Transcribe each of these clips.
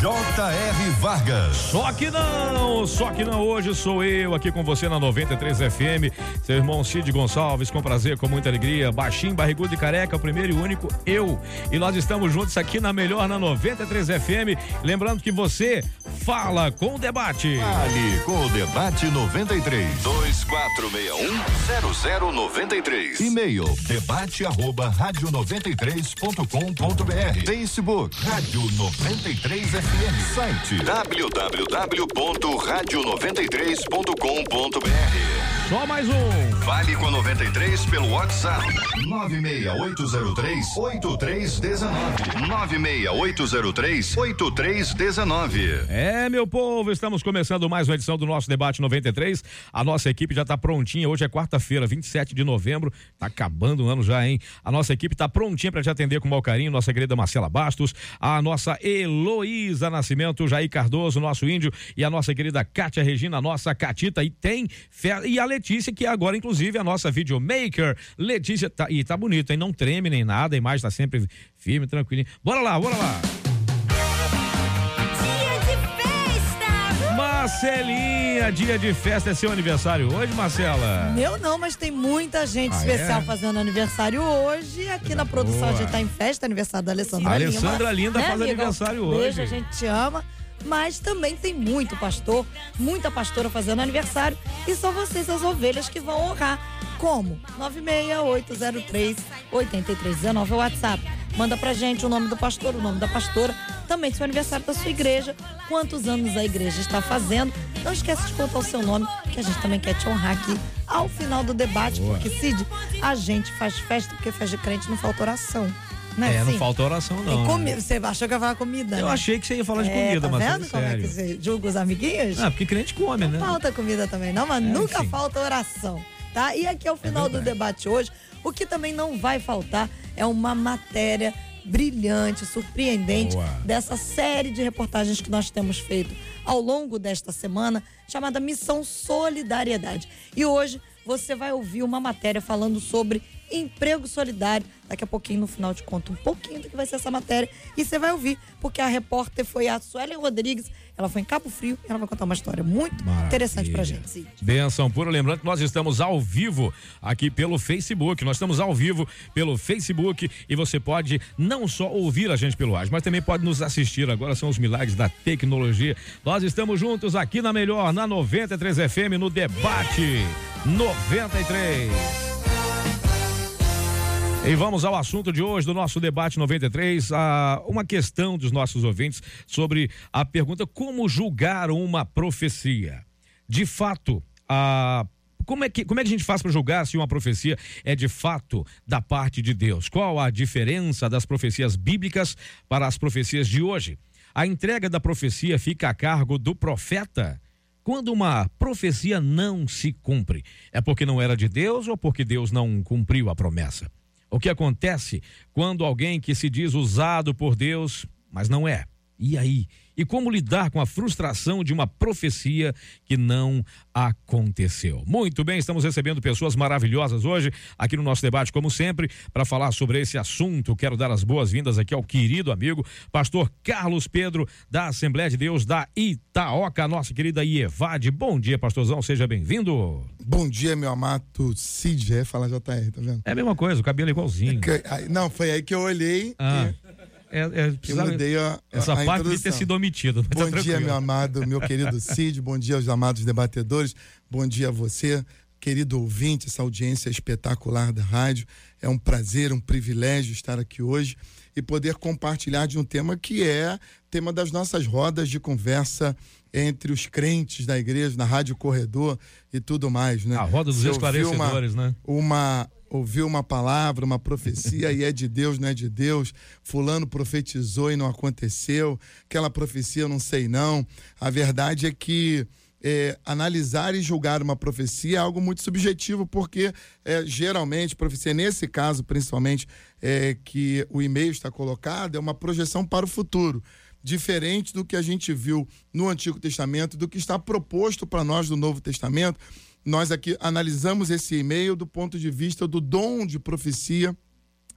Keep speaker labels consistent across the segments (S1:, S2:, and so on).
S1: J.R. Vargas.
S2: Só que não, só que não. Hoje sou eu aqui com você na 93 FM. Seu irmão Cid Gonçalves, com prazer, com muita alegria. Baixinho, barrigudo e careca, o primeiro e único eu. E nós estamos juntos aqui na melhor na 93 FM. Lembrando que você fala com o debate.
S1: Fale com o debate 93 2461 0093. E-mail debate arroba rádio 93.com.br. Facebook Rádio 93 FM. Site www.radio93.com.br.
S2: Só mais um.
S1: Fale com a 93 pelo WhatsApp 96803 8319. 96803 8319.
S2: É, meu povo, estamos começando mais uma edição do nosso debate 93. A nossa equipe já está prontinha. Hoje é quarta-feira, 27 de novembro. Tá acabando o ano já, hein? A nossa equipe está prontinha para te atender com o maior carinho. Nossa querida Marcela Bastos, a nossa Heloísa Nascimento, Jair Cardoso, nosso índio, e a nossa querida Kátia Regina, nossa Catita. E tem e a Letícia, que agora, inclusive, é a nossa videomaker. Letícia, tá, e tá bonito, hein? Não treme nem nada, a imagem tá sempre firme, tranquilinho. Bora lá, bora lá. Marcelinha, dia de festa, é seu aniversário hoje, Marcela?
S3: Meu não, mas tem muita gente
S2: Ah,
S3: especial
S2: é?
S3: fazendo aniversário hoje. Aqui na produção a gente tá em festa, aniversário da Alessandra
S2: A
S3: Lima.
S2: Alessandra Linda faz
S3: amiga?
S2: aniversário
S3: Beijo,
S2: hoje.
S3: a gente te ama. Mas também tem muito pastor, muita pastora fazendo aniversário. E são vocês, as ovelhas, que vão honrar. Como? 96803-8319 é o WhatsApp. Manda pra gente o nome do pastor, o nome da pastora, também seu aniversário da sua igreja, quantos anos a igreja está fazendo. Não esquece de contar o seu nome, que a gente também quer te honrar aqui ao final do debate,
S2: Boa.
S3: porque, Cid, a gente faz festa porque festa de crente não falta oração. Né,
S2: É, não falta oração,
S3: E
S2: não.
S3: comida, você achou que eu ia falar comida,
S2: Eu
S3: né?
S2: achei que você ia falar de
S3: É,
S2: comida,
S3: tá
S2: mas
S3: vendo
S2: é
S3: como é que
S2: sério.
S3: você julga os amiguinhos?
S2: Ah, porque crente come, né?
S3: Falta comida também, não, mas
S2: É,
S3: nunca falta oração, tá? E aqui é o final do debate hoje. O que também não vai faltar é uma matéria brilhante, surpreendente
S2: Boa.
S3: dessa série de reportagens que nós temos feito ao longo desta semana, chamada Missão Solidariedade. E hoje você vai ouvir uma matéria falando sobre emprego solidário. Daqui a pouquinho, no final, te conto um pouquinho do que vai ser essa matéria. E você vai ouvir, porque a repórter foi a Suelen Rodrigues. Ela foi em Cabo Frio e ela vai contar uma história muito interessante pra gente. Cid.
S2: Benção pura. Lembrando que nós estamos ao vivo aqui pelo Facebook. Nós estamos ao vivo pelo Facebook e você pode não só ouvir a gente pelo ar, mas também pode nos assistir. Agora são os milagres da tecnologia. Nós estamos juntos aqui na Melhor, na 93 FM, no Debate 93. E vamos ao assunto de hoje do nosso debate 93, a, uma questão dos nossos ouvintes sobre a pergunta como julgar uma profecia. De fato, a como é, que, como é que a gente faz para julgar se uma profecia é de fato da parte de Deus? Qual a diferença das profecias bíblicas para as profecias de hoje? A entrega da profecia fica a cargo do profeta? Quando uma profecia não se cumpre, é porque não era de Deus ou porque Deus não cumpriu a promessa? O que acontece quando alguém que se diz usado por Deus, mas não é? E aí? E como lidar com a frustração de uma profecia que não aconteceu? Muito bem, estamos recebendo pessoas maravilhosas hoje aqui no nosso debate, como sempre, para falar sobre esse assunto. Quero dar as boas-vindas aqui ao querido amigo, pastor Carlos Pedro, da Assembleia de Deus da Itaoca, nossa querida Ievade. Bom dia, pastorzão, seja bem-vindo.
S4: Bom dia, meu amado Cid, é, fala JR, tá vendo?
S2: É a mesma coisa, o cabelo é igualzinho.
S4: Que- aí- não, foi aí que eu olhei
S2: Ah,
S4: e,
S2: é, é,
S4: e
S2: precisava-
S4: mudei a,
S2: Essa
S4: a
S2: parte devia ter sido omitida. mas tá
S4: Bom dia,
S2: tranquilo.
S4: meu amado, meu querido Cid, bom dia aos amados debatedores, bom dia a você, querido ouvinte, essa audiência espetacular da rádio. É um prazer, um privilégio estar aqui hoje e poder compartilhar de um tema que é tema das nossas rodas de conversa entre os crentes da igreja, na Rádio Corredor e tudo mais, né?
S2: A roda dos
S4: Você
S2: esclarecedores, né?
S4: uma ouviu uma palavra, uma profecia e é de Deus, não é de Deus. Fulano profetizou e não aconteceu. Aquela profecia eu não sei não. A verdade é que é, analisar e julgar uma profecia é algo muito subjetivo, porque é, geralmente, profecia, nesse caso principalmente, é, que o e-mail está colocado, é uma projeção para o futuro. Diferente do que a gente viu no Antigo Testamento, do que está proposto para nós do Novo Testamento. Nós aqui analisamos esse e-mail do ponto de vista do dom de profecia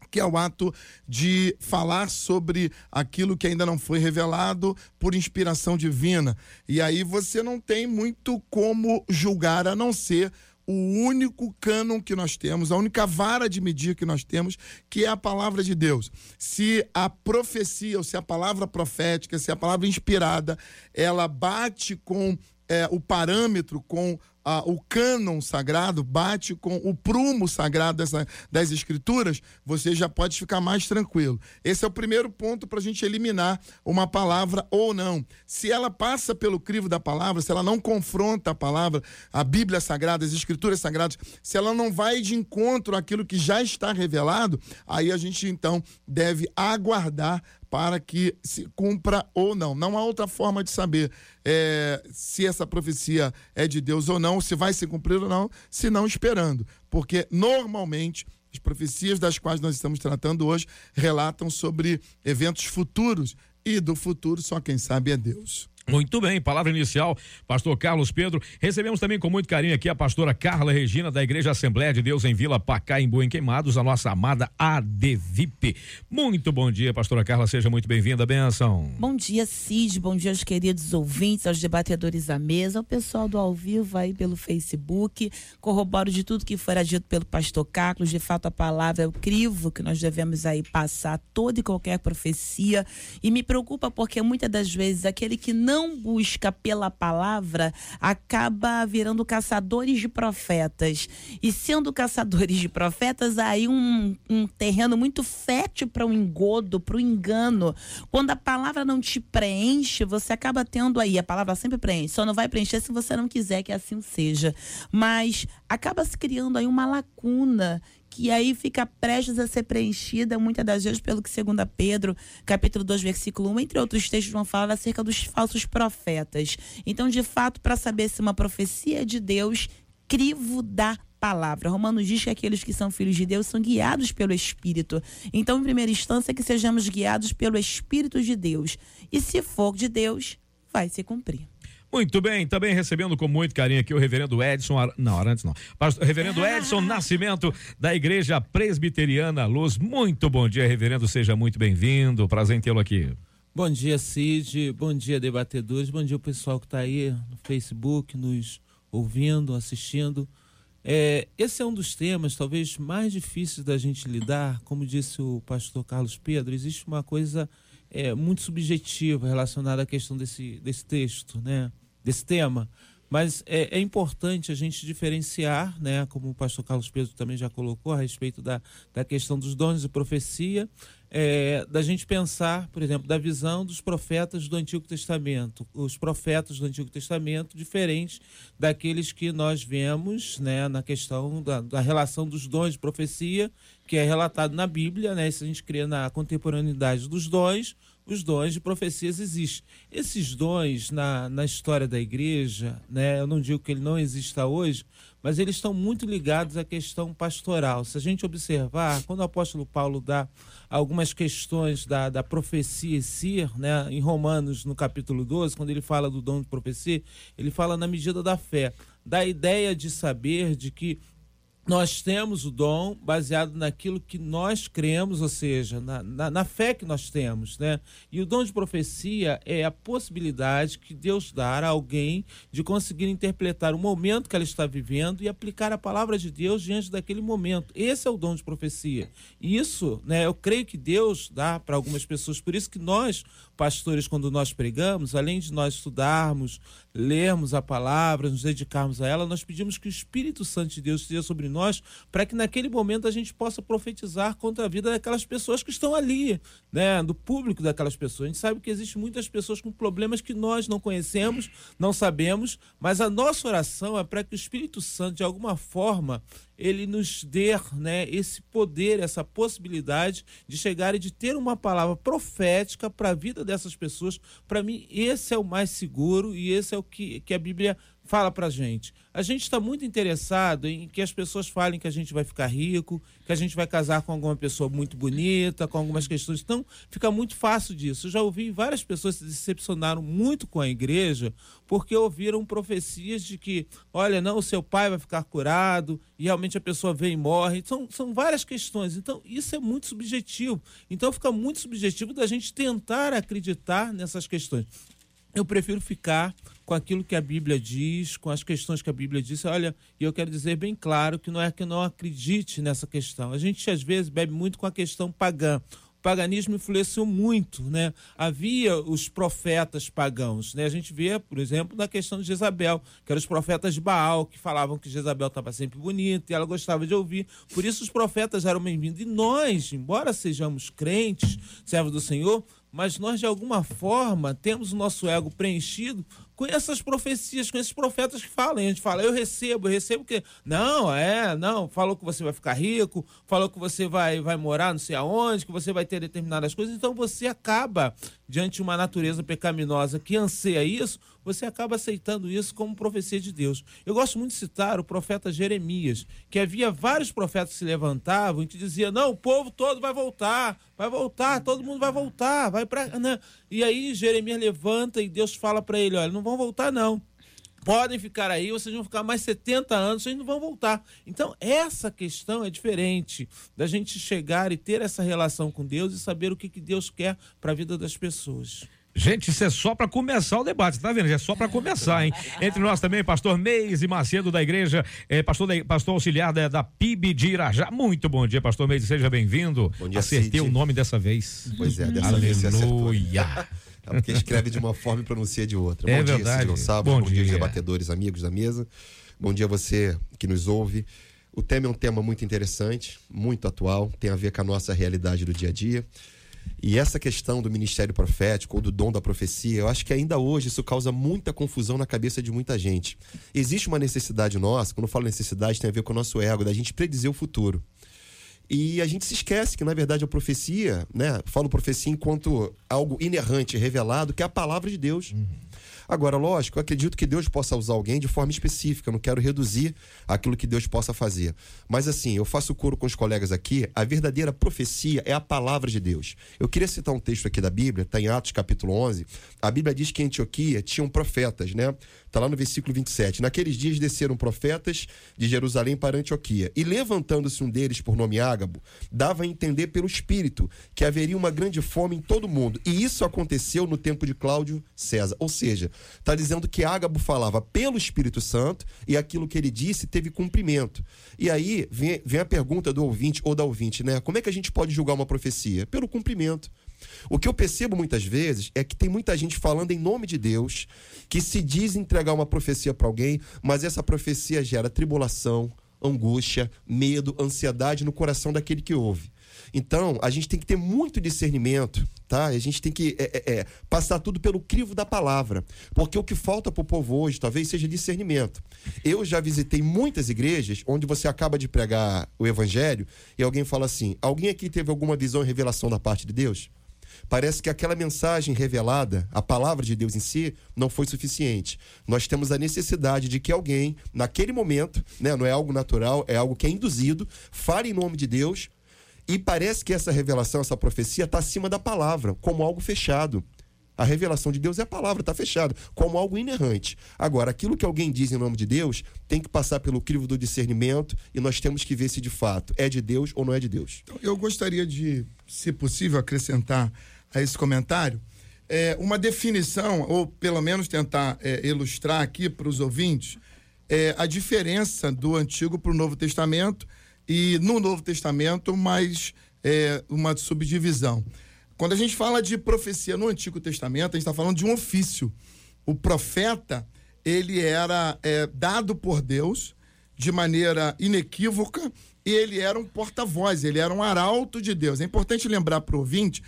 S4: que é o ato de falar sobre aquilo que ainda não foi revelado por inspiração divina. E aí você não tem muito como julgar, a não ser o único cânon que nós temos, a única vara de medir que nós temos, que é a palavra de Deus. Se a profecia, ou se a palavra profética, se a palavra inspirada, ela bate com é, o parâmetro, com ah, o cânon sagrado bate com o prumo sagrado dessa, das escrituras, você já pode ficar mais tranquilo. Esse é o primeiro ponto para a gente eliminar uma palavra ou não. Se ela passa pelo crivo da palavra, se ela não confronta a palavra, a Bíblia Sagrada, as escrituras sagradas, se ela não vai de encontro àquilo que já está revelado, aí a gente então deve aguardar para que se cumpra ou não. Não há outra forma de saber é, se essa profecia é de Deus ou não, se vai se cumprir ou não, se não esperando. Porque normalmente as profecias das quais nós estamos tratando hoje relatam sobre eventos futuros e do futuro só quem sabe é Deus.
S2: Muito bem, palavra inicial, pastor Carlos Pedro. Recebemos também com muito carinho aqui a pastora Carla Regina, da Igreja Assembleia de Deus em Vila Pacá, em Boa em Queimados, a nossa amada ADVIP. Muito bom dia, pastora Carla, seja muito bem-vinda, benção.
S5: Bom dia, Cid, bom dia aos queridos ouvintes, aos debatedores à mesa, ao pessoal do ao vivo aí pelo Facebook. Corroboro de tudo que fora dito pelo pastor Carlos, de fato a palavra é o crivo que nós devemos aí passar toda e qualquer profecia. E me preocupa porque muitas das vezes aquele que não não busca pela palavra acaba virando caçadores de profetas. E sendo caçadores de profetas, aí um, um terreno muito fértil para o engodo, para o engano. Quando a palavra não te preenche, você acaba tendo aí, a palavra sempre preenche, só não vai preencher se você não quiser que assim seja. Mas acaba se criando aí uma lacuna que aí fica prestes a ser preenchida, muitas das vezes, pelo que segundo Pedro, capítulo 2, versículo 1, entre outros textos, vão falar acerca dos falsos profetas. Então, de fato, para saber se uma profecia é de Deus, crivo da palavra. Romanos diz que aqueles que são filhos de Deus são guiados pelo Espírito. Então, em primeira instância, que sejamos guiados pelo Espírito de Deus. E se for de Deus, vai se cumprir.
S2: Muito bem, também recebendo com muito carinho aqui o reverendo Edson, Ar... não, antes não, Pastor, reverendo Edson Nascimento, da Igreja Presbiteriana Luz. Muito bom dia, reverendo, seja muito bem-vindo, prazer em tê-lo aqui.
S6: Bom dia, Cid, bom dia, debatedores, bom dia o pessoal que está aí no Facebook, nos ouvindo, assistindo. É, esse é um dos temas talvez mais difíceis da gente lidar, como disse o pastor Carlos Pedro, existe uma coisa é, muito subjetiva relacionada à questão desse, desse texto, né? Desse tema. Mas é, é, importante a gente diferenciar, né, como o pastor Carlos Pedro também já colocou, a respeito da, da questão dos dons de profecia, é, da gente pensar, por exemplo, da visão dos profetas do Antigo Testamento. Os profetas do Antigo Testamento diferentes daqueles que nós vemos né, na questão da, da relação dos dons de profecia, que é relatado na Bíblia, né, se a gente crê na contemporaneidade dos dons, os dons de profecias existem. Esses dons na, na história da igreja, né, eu não digo que ele não exista hoje, mas eles estão muito ligados à questão pastoral. Se a gente observar, quando o apóstolo Paulo dá algumas questões da, da profecia em si, né, em Romanos, no capítulo 12, quando ele fala do dom de profecia, ele fala na medida da fé, da ideia de saber de que nós temos o dom baseado naquilo que nós cremos, ou seja, na, na, na, fé que nós temos, né? E o dom de profecia é a possibilidade que Deus dá a alguém de conseguir interpretar o momento que ela está vivendo e aplicar a palavra de Deus diante daquele momento. Esse é o dom de profecia. E isso, né? Eu creio que Deus dá para algumas pessoas. Por isso que nós, pastores, quando nós pregamos, além de nós estudarmos, lermos a palavra, nos dedicarmos a ela, nós pedimos que o Espírito Santo de Deus esteja sobre nós nós, para que naquele momento a gente possa profetizar contra a vida daquelas pessoas que estão ali, né, do público daquelas pessoas. A gente sabe que existem muitas pessoas com problemas que nós não conhecemos, não sabemos, mas a nossa oração é para que o Espírito Santo, de alguma forma, ele nos dê né, esse poder, essa possibilidade de chegar e de ter uma palavra profética para a vida dessas pessoas. Para mim, esse é o mais seguro e esse é o que, que a Bíblia fala para gente. A gente está muito interessado em que as pessoas falem que a gente vai ficar rico, que a gente vai casar com alguma pessoa muito bonita, com algumas questões. Então, fica muito fácil disso. Eu já ouvi várias pessoas se decepcionaram muito com a igreja porque ouviram profecias de que, olha, não, o seu pai vai ficar curado, e realmente a pessoa vem e morre. São, são várias questões. Então, isso é muito subjetivo. Então, fica muito subjetivo da gente tentar acreditar nessas questões. Eu prefiro ficar com aquilo que a Bíblia diz, com as questões que a Bíblia diz. Olha, e eu quero dizer bem claro que não é que não acredite nessa questão. A gente às vezes bebe muito com a questão pagã o paganismo influenciou muito, né? Havia os profetas pagãos, né? A gente vê, por exemplo, na questão de Jezabel, que eram os profetas de Baal, que falavam que Jezabel estava sempre bonita e ela gostava de ouvir. Por isso os profetas eram bem-vindos. E nós, embora sejamos crentes, servos do Senhor, mas nós de alguma forma temos o nosso ego preenchido com essas profecias, com esses profetas que falam. A gente fala, eu recebo, eu recebo que. Não, é, não, falou que você vai ficar rico, falou que você vai, vai morar não sei aonde, que você vai ter determinadas coisas. Então você acaba, diante de uma natureza pecaminosa que anseia isso, você acaba aceitando isso como profecia de Deus. Eu gosto muito de citar o profeta Jeremias, que havia vários profetas que se levantavam e que diziam: não, o povo todo vai voltar, vai voltar, todo mundo vai voltar, vai para. Né? E aí Jeremias levanta e Deus fala para ele: olha, não vão voltar não podem ficar aí, vocês vão ficar mais 70 anos, vocês não vão voltar. Então, essa questão é diferente da gente chegar e ter essa relação com Deus e saber o que, que Deus quer para a vida das pessoas.
S2: Gente, isso é só para começar o debate, tá vendo? É só para começar, hein? Entre nós também, pastor Meise Macedo da igreja, eh, pastor, da, pastor auxiliar da, da, PIB de Irajá. Muito bom dia, pastor Meise, seja bem-vindo.
S7: Bom dia,
S2: Acertei
S7: Cid.
S2: o nome dessa vez.
S7: Pois é, dessa
S2: Aleluia.
S7: vez você acertou. É porque escreve de uma forma e pronuncia de outra.
S2: É
S7: bom dia,
S2: verdade.
S7: Cid Gonçalves.
S2: Bom
S7: Bom, dia,
S2: dia.
S7: debatedores, amigos da mesa. Bom dia a você que nos ouve. O tema é um tema muito interessante, muito atual, tem a ver com a nossa realidade do dia a dia. E essa questão do ministério profético ou do dom da profecia, eu acho que ainda hoje isso causa muita confusão na cabeça de muita gente. Existe uma necessidade nossa, quando eu falo necessidade, tem a ver com o nosso ego, da gente predizer o futuro. E a gente se esquece que, na verdade, a profecia, né? Falo profecia enquanto algo inerrante, revelado, que é a palavra de Deus. Agora, lógico, eu acredito que Deus possa usar alguém de forma específica, eu não quero reduzir aquilo que Deus possa fazer. Mas assim, eu faço coro com os colegas aqui, a verdadeira profecia é a palavra de Deus. Eu queria citar um texto aqui da Bíblia, está em Atos capítulo 11. A Bíblia diz que em Antioquia tinham profetas, né? Está lá no versículo 27. Naqueles dias desceram profetas de Jerusalém para Antioquia. E levantando-se um deles por nome Ágabo, dava a entender pelo Espírito que haveria uma grande fome em todo o mundo. E isso aconteceu no tempo de Cláudio César. Ou seja, está dizendo que Ágabo falava pelo Espírito Santo e aquilo que ele disse teve cumprimento. E aí vem, vem a pergunta do ouvinte ou da ouvinte, né? Como é que a gente pode julgar uma profecia? Pelo cumprimento. O que eu percebo muitas vezes é que tem muita gente falando em nome de Deus, que se diz entregar uma profecia para alguém, mas essa profecia gera tribulação, angústia, medo, ansiedade no coração daquele que ouve. Então, a gente tem que ter muito discernimento, tá? A gente tem que é, é, é, passar tudo pelo crivo da palavra. Porque o que falta para o povo hoje talvez seja discernimento. Eu já visitei muitas igrejas onde você acaba de pregar o evangelho e alguém fala assim: alguém aqui teve alguma visão e revelação da parte de Deus? Parece que aquela mensagem revelada, a palavra de Deus em si, não foi suficiente. Nós temos a necessidade de que alguém, naquele momento, né, não é algo natural, é algo que é induzido, fale em nome de Deus. E parece que essa revelação, essa profecia, está acima da palavra, como algo fechado. A revelação de Deus é a palavra, está fechada, como algo inerrante. Agora, aquilo que alguém diz em nome de Deus tem que passar pelo crivo do discernimento e nós temos que ver se de fato é de Deus ou não é de Deus.
S4: Então, Eu gostaria de, se possível, acrescentar a esse comentário é, uma definição, ou pelo menos tentar é, ilustrar aqui para os ouvintes, é, a diferença do Antigo para o Novo Testamento e no Novo Testamento mais é, uma subdivisão. Quando a gente fala de profecia no Antigo Testamento, a gente está falando de um ofício. O profeta, ele era é, dado por Deus de maneira inequívoca, ele era um porta-voz, ele era um arauto de Deus. É importante lembrar para o ouvinte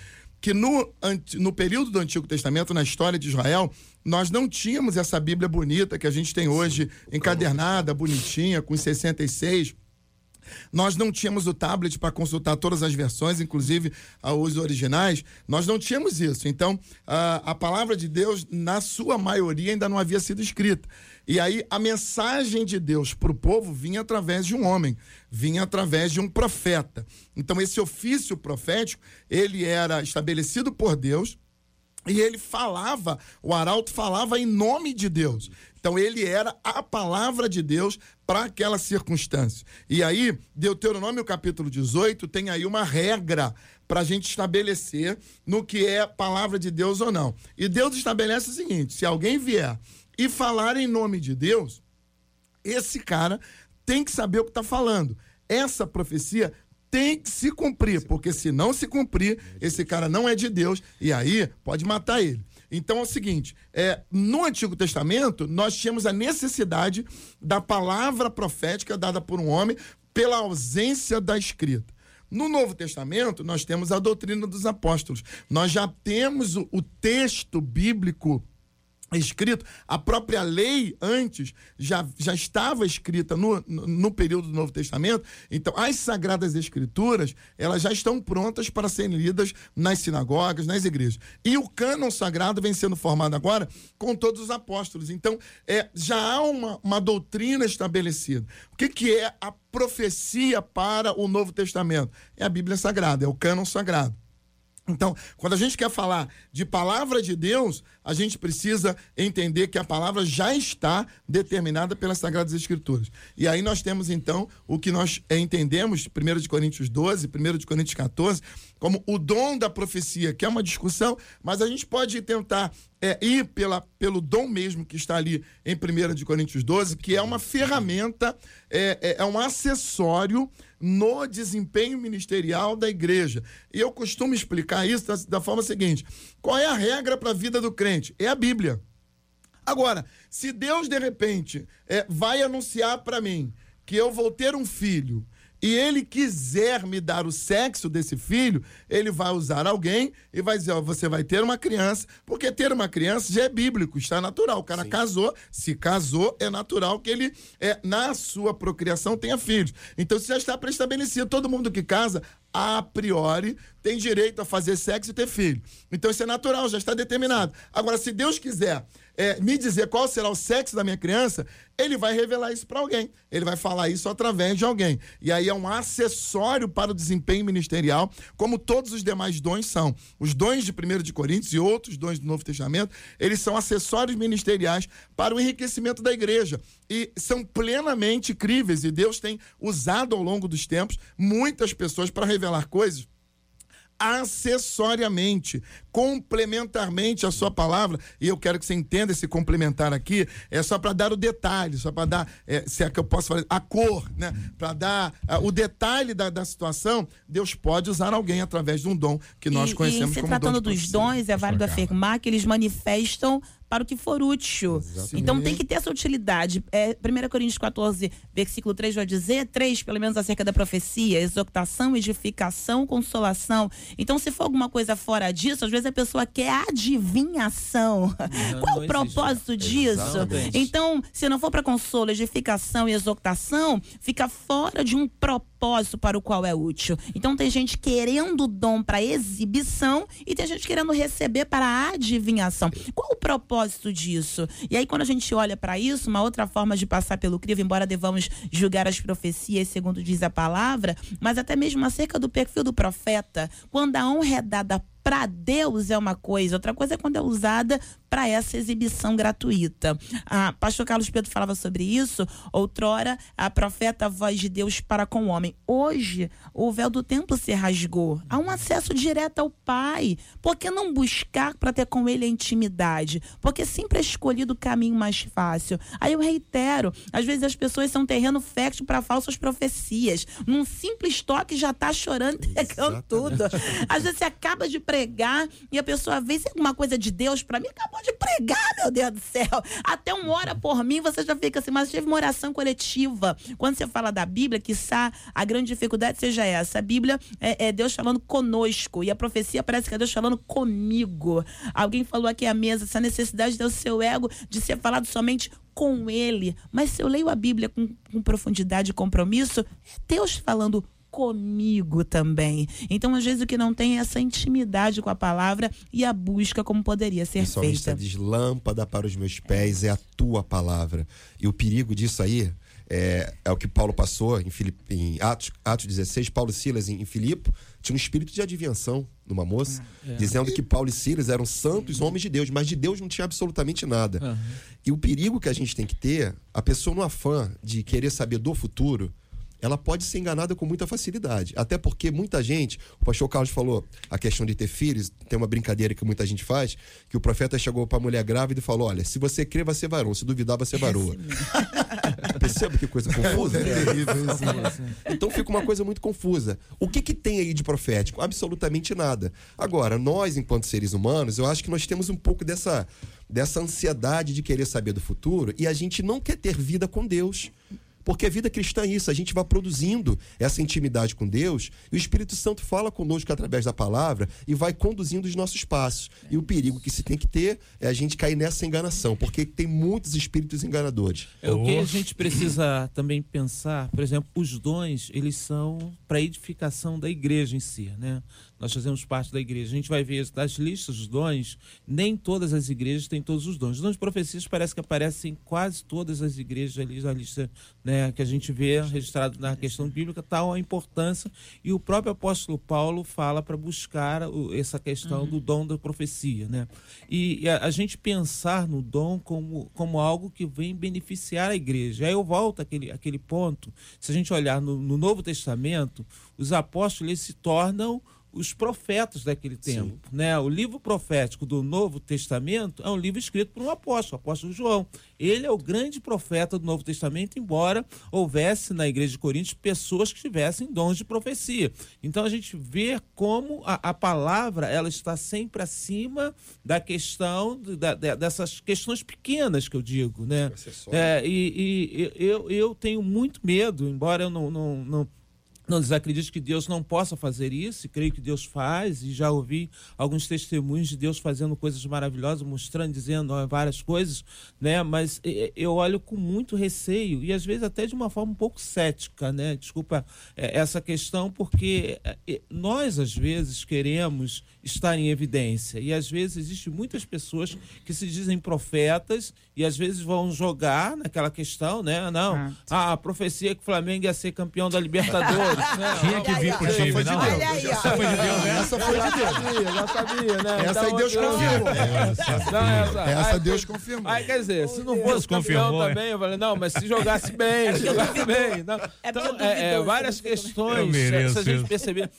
S4: que no, no período do Antigo Testamento, na história de Israel, nós não tínhamos essa Bíblia bonita que a gente tem hoje, encadernada, bonitinha, com 66 nós não tínhamos o tablet para consultar todas as versões, inclusive uh, os originais. Nós não tínhamos isso. Então, uh, a palavra de Deus, na sua maioria, ainda não havia sido escrita. E aí, a mensagem de Deus para o povo vinha através de um homem, vinha através de um profeta. Então, esse ofício profético, ele era estabelecido por Deus. E ele falava, o arauto falava em nome de Deus. Então ele era a palavra de Deus para aquela circunstância. E aí, Deuteronômio capítulo 18 tem aí uma regra para a gente estabelecer no que é palavra de Deus ou não. E Deus estabelece o seguinte: se alguém vier e falar em nome de Deus, esse cara tem que saber o que está falando. Essa profecia tem que se cumprir, porque se não se cumprir, esse cara não é de Deus e aí pode matar ele. Então é o seguinte: é, no Antigo Testamento, nós tínhamos a necessidade da palavra profética dada por um homem pela ausência da escrita. No Novo Testamento, nós temos a doutrina dos apóstolos. Nós já temos o, o texto bíblico escrito, a própria lei antes já, já estava escrita no, no, período do Novo Testamento, então as Sagradas Escrituras, elas já estão prontas para serem lidas nas sinagogas, nas igrejas. E o cânon sagrado vem sendo formado agora com todos os apóstolos. Então, é, já há uma, uma doutrina estabelecida. O que, que é a profecia para o Novo Testamento? É a Bíblia Sagrada, é o cânon sagrado. Então, quando a gente quer falar de palavra de Deus, a gente precisa entender que a palavra já está determinada pelas Sagradas Escrituras. E aí nós temos, então, o que nós entendemos, 1 de Coríntios 12, 1 de Coríntios 14, como o dom da profecia, que é uma discussão, mas a gente pode tentar é, ir pela, pelo dom mesmo que está ali em 1 de Coríntios 12, que é uma ferramenta, é, é, é um acessório no desempenho ministerial da igreja. E eu costumo explicar isso da, da forma seguinte: qual é a regra para a vida do crente? É a Bíblia. Agora, se Deus de repente é, vai anunciar para mim que eu vou ter um filho e ele quiser me dar o sexo desse filho, ele vai usar alguém e vai dizer: ó, você vai ter uma criança, porque ter uma criança já é bíblico, está natural. O cara Sim. casou, se casou, é natural que ele, é, na sua procriação, tenha filhos. Então, se já está pré-estabelecido, todo mundo que casa, a priori, tem direito a fazer sexo e ter filho. Então, isso é natural, já está determinado. Agora, se Deus quiser é, me dizer qual será o sexo da minha criança, ele vai revelar isso para alguém. Ele vai falar isso através de alguém. E aí é um acessório para o desempenho ministerial, como todos os demais dons são. Os dons de 1 de Coríntios e outros dons do Novo Testamento, eles são acessórios ministeriais para o enriquecimento da igreja. E são plenamente críveis. E Deus tem usado ao longo dos tempos muitas pessoas para revelar coisas acessoriamente, complementarmente a sua palavra, e eu quero que você entenda esse complementar aqui, é só para dar o detalhe, só para dar, é, se é que eu posso falar, a cor, né? Para dar uh, o detalhe da, da situação, Deus pode usar alguém através de um dom que nós
S5: e,
S4: conhecemos
S5: e se
S4: como
S5: tratando
S4: dom
S5: dos dons, é válido afirmar que eles manifestam para o que for útil. Exatamente. Então tem que ter essa utilidade. É, 1 Coríntios 14, versículo 3 vai dizer, três pelo menos acerca da profecia, exortação, edificação, consolação. Então, se for alguma coisa fora disso, às vezes a pessoa quer adivinhação. Não, Qual não o propósito existe. disso? Exatamente. Então, se não for para consolo, edificação e exortação, fica fora de um propósito para o qual é útil. Então, tem gente querendo dom para exibição e tem gente querendo receber para adivinhação. Qual o propósito? Propósito disso. E aí, quando a gente olha para isso, uma outra forma de passar pelo crivo, embora devamos julgar as profecias segundo diz a palavra, mas até mesmo acerca do perfil do profeta, quando a honra é dada para Deus é uma coisa, outra coisa é quando é usada para essa exibição gratuita. Ah, Pastor Carlos Pedro falava sobre isso. Outrora, a profeta a voz de Deus para com o homem. Hoje, o véu do templo se rasgou. Há um acesso direto ao Pai. Por que não buscar para ter com ele a intimidade? Porque sempre é escolhido o caminho mais fácil. Aí eu reitero, às vezes as pessoas são terreno fértil para falsas profecias. Num simples toque já está chorando, pegando tudo. Às vezes você acaba de pregar e a pessoa vê se é alguma coisa de Deus para mim, acabou de pregar, meu Deus do céu. Até uma hora por mim, você já fica assim, mas teve uma oração coletiva. Quando você fala da Bíblia, que a grande dificuldade seja essa. A Bíblia é, é Deus falando conosco e a profecia parece que é Deus falando comigo. Alguém falou aqui à mesa essa necessidade do seu ego de ser falado somente com ele. Mas se eu leio a Bíblia com, com profundidade e compromisso, é Deus falando comigo também. Então, às vezes, o que não tem é essa intimidade com a palavra e a busca como poderia ser
S7: o
S5: feita.
S7: diz: lâmpada para os meus pés é a tua palavra. E o perigo disso aí é, é o que Paulo passou em, Filip, em Atos, Atos 16, Paulo e Silas em, em Filipe, tinha um espírito de adivinhação numa moça, ah, é. dizendo que Paulo e Silas eram santos homens de Deus, mas de Deus não tinha absolutamente nada. Uhum. E o perigo que a gente tem que ter, a pessoa no afã de querer saber do futuro, ela pode ser enganada com muita facilidade. Até porque muita gente, o pastor Carlos falou a questão de ter filhos, tem uma brincadeira que muita gente faz, que o profeta chegou para a mulher grávida e falou: Olha, se você crer, vai ser varão, se duvidar, vai ser varoa. Percebe que coisa confusa? É então fica uma coisa muito confusa. O que, que tem aí de profético? Absolutamente nada. Agora, nós, enquanto seres humanos, eu acho que nós temos um pouco dessa, dessa ansiedade de querer saber do futuro e a gente não quer ter vida com Deus. Porque a vida cristã é isso, a gente vai produzindo essa intimidade com Deus e o Espírito Santo fala conosco através da palavra e vai conduzindo os nossos passos. E o perigo que se tem que ter é a gente cair nessa enganação, porque tem muitos espíritos enganadores.
S6: É o que a gente precisa também pensar, por exemplo, os dons, eles são para edificação da igreja em si, né? Nós fazemos parte da igreja. A gente vai ver das listas dos dons, nem todas as igrejas têm todos os dons. Os dons de profecias parece que aparecem em quase todas as igrejas ali, na lista né, que a gente vê registrado na questão bíblica, tal a importância. E o próprio apóstolo Paulo fala para buscar essa questão uhum. do dom da profecia. Né? E a, a, gente pensar no dom como, como algo que vem beneficiar a igreja. Aí eu volto àquele, àquele ponto. Se a gente olhar no, no Novo Testamento, os apóstolos se tornam os profetas daquele tempo. Né? O livro profético do Novo Testamento é um livro escrito por um apóstolo, o apóstolo João. Ele é o grande profeta do Novo Testamento, embora houvesse na igreja de Coríntios pessoas que tivessem dons de profecia. Então a gente vê como a, a palavra ela está sempre acima da questão da, dessas questões pequenas que eu digo. Né? É, e, e eu, eu tenho muito medo, embora eu não, não, não não desacredito que Deus não possa fazer isso, e creio que Deus faz, e já ouvi alguns testemunhos de Deus fazendo coisas maravilhosas, mostrando, dizendo várias coisas, né? Mas eu olho com muito receio, e às vezes até de uma forma um pouco cética, né? Desculpa é, essa questão, porque é, nós, às vezes, queremos estar em evidência, e às vezes existem muitas pessoas que se dizem profetas, e às vezes vão jogar naquela questão, né? Não, ah, a profecia que o Flamengo ia ser campeão da Libertadores.
S2: Tinha que vir pro time,
S4: foi de
S2: não.
S4: Deus.
S2: Essa foi de Deus, né?
S4: Essa foi de Deus.
S6: Sabia, já sabia, né?
S4: Essa aí Deus confirmou. Essa Deus confirmou.
S6: Aí, quer dizer, se não fosse campeão também, eu falei, não, mas se jogasse bem, se jogasse bem. Então, é, várias questões, se a gente perceber.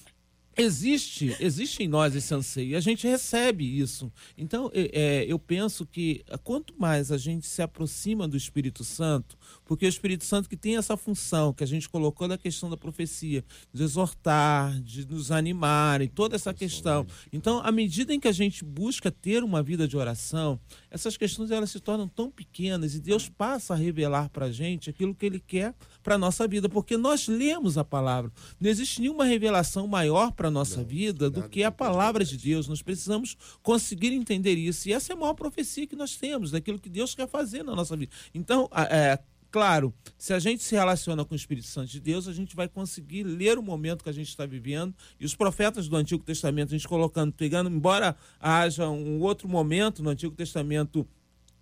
S6: Existe, existe em nós esse anseio e a gente recebe isso. Então, é, eu penso que quanto mais a gente se aproxima do Espírito Santo, porque o Espírito Santo que tem essa função que a gente colocou na questão da profecia, de exortar, de nos animar e toda essa questão. Então, à medida em que a gente busca ter uma vida de oração, essas questões elas se tornam tão pequenas e Deus passa a revelar para a gente aquilo que Ele quer para a nossa vida, porque nós lemos a palavra. Não existe nenhuma revelação maior para nossa não, vida do que a palavra de Deus. Nós precisamos conseguir entender isso. E essa é a maior profecia que nós temos, daquilo que Deus quer fazer na nossa vida. Então, é, claro, se a gente se relaciona com o Espírito Santo de Deus, a gente vai conseguir ler o momento que a gente está vivendo. E os profetas do Antigo Testamento, a gente colocando, pegando, embora haja um outro momento no Antigo Testamento